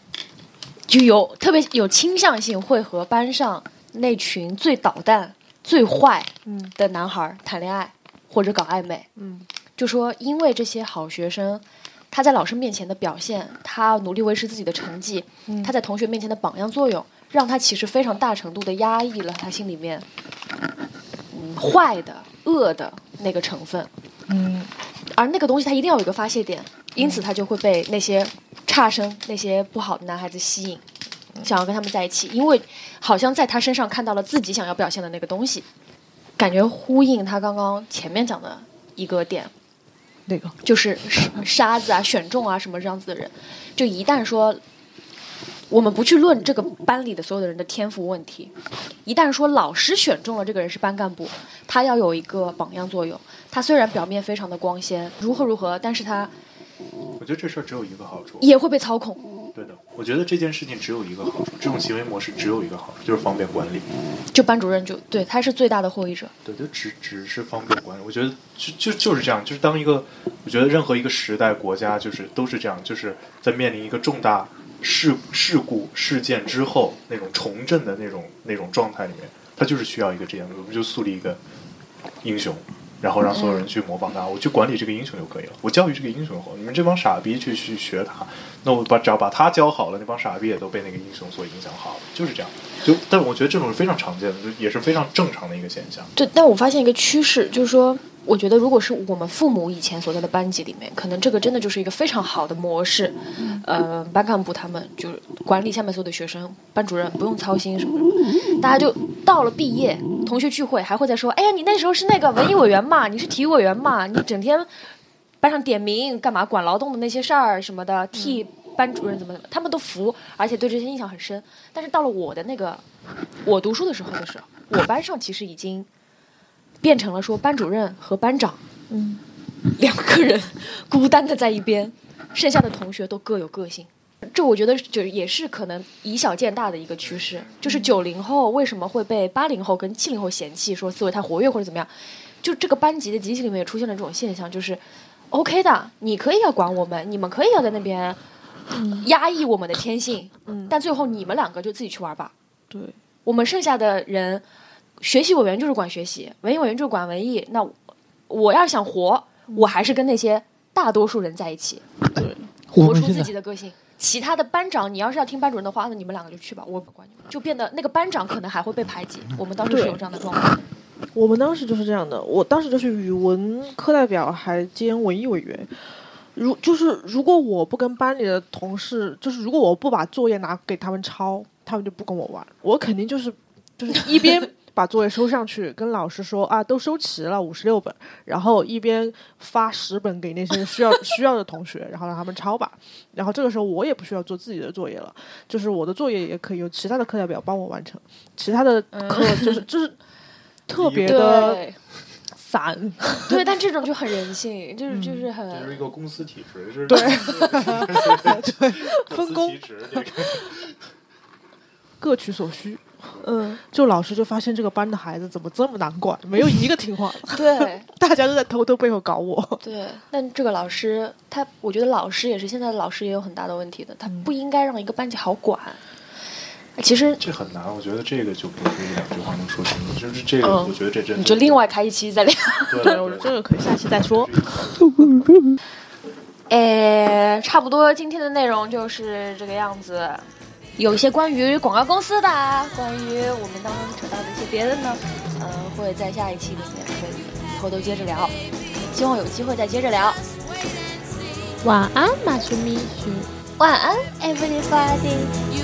[SPEAKER 4] 就有特别有倾向性会和班上那群最捣蛋、最坏
[SPEAKER 5] 嗯。
[SPEAKER 4] 的男孩谈恋爱或者搞暧昧。
[SPEAKER 5] 嗯。
[SPEAKER 4] 就说因为这些好学生，他在老师面前的表现，他努力维持自己的成绩，
[SPEAKER 5] 嗯
[SPEAKER 4] 他在同学面前的榜样作用，让他其实非常大程度的压抑了他心里面，嗯，坏的、恶的那个成分。
[SPEAKER 5] 嗯
[SPEAKER 4] 而那个东西它一定要有一个发泄点，因此他就会被那些差生、那些不好的男孩子吸引，想要跟他们在一起，因为好像在他身上看到了自己想要表现的那个东西，感觉呼应他刚刚前面讲的一个点，
[SPEAKER 5] 那个
[SPEAKER 4] 就是沙子啊、选中啊什么这样子的人，就一旦说我们不去论这个班里的所有的人的天赋问题，一旦说老师选中了这个人是班干部，他要有一个榜样作用。他虽然表面非常的光鲜，如何如何，但是他
[SPEAKER 1] 我觉得这事儿只有一个好处。
[SPEAKER 4] 也会被操控。
[SPEAKER 1] 对的，我觉得这件事情只有一个好处，这种行为模式只有一个好处，就是方便管理。
[SPEAKER 4] 就班主任就对他是最大的获益者。
[SPEAKER 1] 对，就只只是方便管理。我觉得就就就是这样，就是当一个，我觉得任何一个时代、国家，就是都是这样，就是在面临一个重大事事故事件之后，那种重振的那种那种状态里面，他就是需要一个这样的，我们就树立一个英雄。然后让所有人去模仿他，我去管理这个英雄就可以了。我教育这个英雄后，你们这帮傻逼去去学他，那我把只要把他教好了，那帮傻逼也都被那个英雄所影响好了，就是这样。就但我觉得这种是非常常见的，就也是非常正常的一个现象。
[SPEAKER 4] 对，但我发现一个趋势，就是说，我觉得如果是我们父母以前所在的班级里面，可能这个真的就是一个非常好的模式。呃，班干部他们就是管理下面所有的学生，班主任不用操心什么什么，大家就到了毕业，同学聚会还会再说，哎呀，你那时候是那个文艺委员嘛，你是体育委员嘛，你整天班上点名干嘛，管劳动的那些事儿什么的，替班主任怎么怎么，他们都服，而且对这些印象很深。但是到了我的那个我读书的时候的时候，我班上其实已经变成了说班主任和班长，
[SPEAKER 5] 嗯，
[SPEAKER 4] 两个人孤单的在一边，剩下的同学都各有个性。这我觉得就也是可能以小见大的一个趋势，就是九零后为什么会被八零后跟七零后嫌弃，说思维太活跃或者怎么样，就这个班级的集体里面也出现了这种现象，就是 OK 的，你可以要管我们，你们可以要在那边压抑我们的天性，
[SPEAKER 5] 嗯，
[SPEAKER 4] 但最后你们两个就自己去玩吧。
[SPEAKER 5] 对，
[SPEAKER 4] 我们剩下的人，学习委员就是管学习，文艺委员就是管文艺。那我我要是想活，我还是跟那些大多数人在一起，
[SPEAKER 5] 对，
[SPEAKER 4] 活出自己的个性。其他的班长，你要是要听班主任的话，那你们两个就去吧，我不管你们。就变得那个班长可能还会被排挤。我们当时是有这样的状况。
[SPEAKER 5] 我们当时就是这样的，我当时就是语文课代表还兼文艺委员。如就是如果我不跟班里的同事，就是如果我不把作业拿给他们抄，他们就不跟我玩。我肯定就是就是一边把作业收上去，跟老师说啊都收齐了五十六本，然后一边发十本给那些需要 需要的同学，然后让他们抄吧。然后这个时候我也不需要做自己的作业了，就是我的作业也可以由其他的课代表帮我完成，其他的课就是就是 特别的散。
[SPEAKER 4] 对，但这种就很人性，就是就是很
[SPEAKER 1] 这是一个公司体制，就是
[SPEAKER 5] 对
[SPEAKER 1] 对
[SPEAKER 5] 分工各取所需。
[SPEAKER 4] 嗯，
[SPEAKER 5] 就老师就发现这个班的孩子怎么这么难管，没有一个听话的，
[SPEAKER 4] 对
[SPEAKER 5] 大家都在偷偷背后搞我。
[SPEAKER 4] 对。但这个老师，他我觉得老师也是现在的老师也有很大的问题的，他不应该让一个班级好管。其实
[SPEAKER 1] 这很难，我觉得这个就不是一两句话能说清楚，就是这个，
[SPEAKER 4] 嗯
[SPEAKER 1] 我觉得这真的
[SPEAKER 4] 你就另外开一期再聊。
[SPEAKER 1] 对
[SPEAKER 5] 对，我觉得这个可以下期再说。
[SPEAKER 4] 诶，差不多今天的内容就是这个样子。有一些关于广告公司的啊，关于我们当中扯到的一些别的呢，呃，会在下一期里面会以后都接着聊。希望有机会再接着聊。
[SPEAKER 2] 晚安，马叔咪叔。
[SPEAKER 4] 晚安，everybody。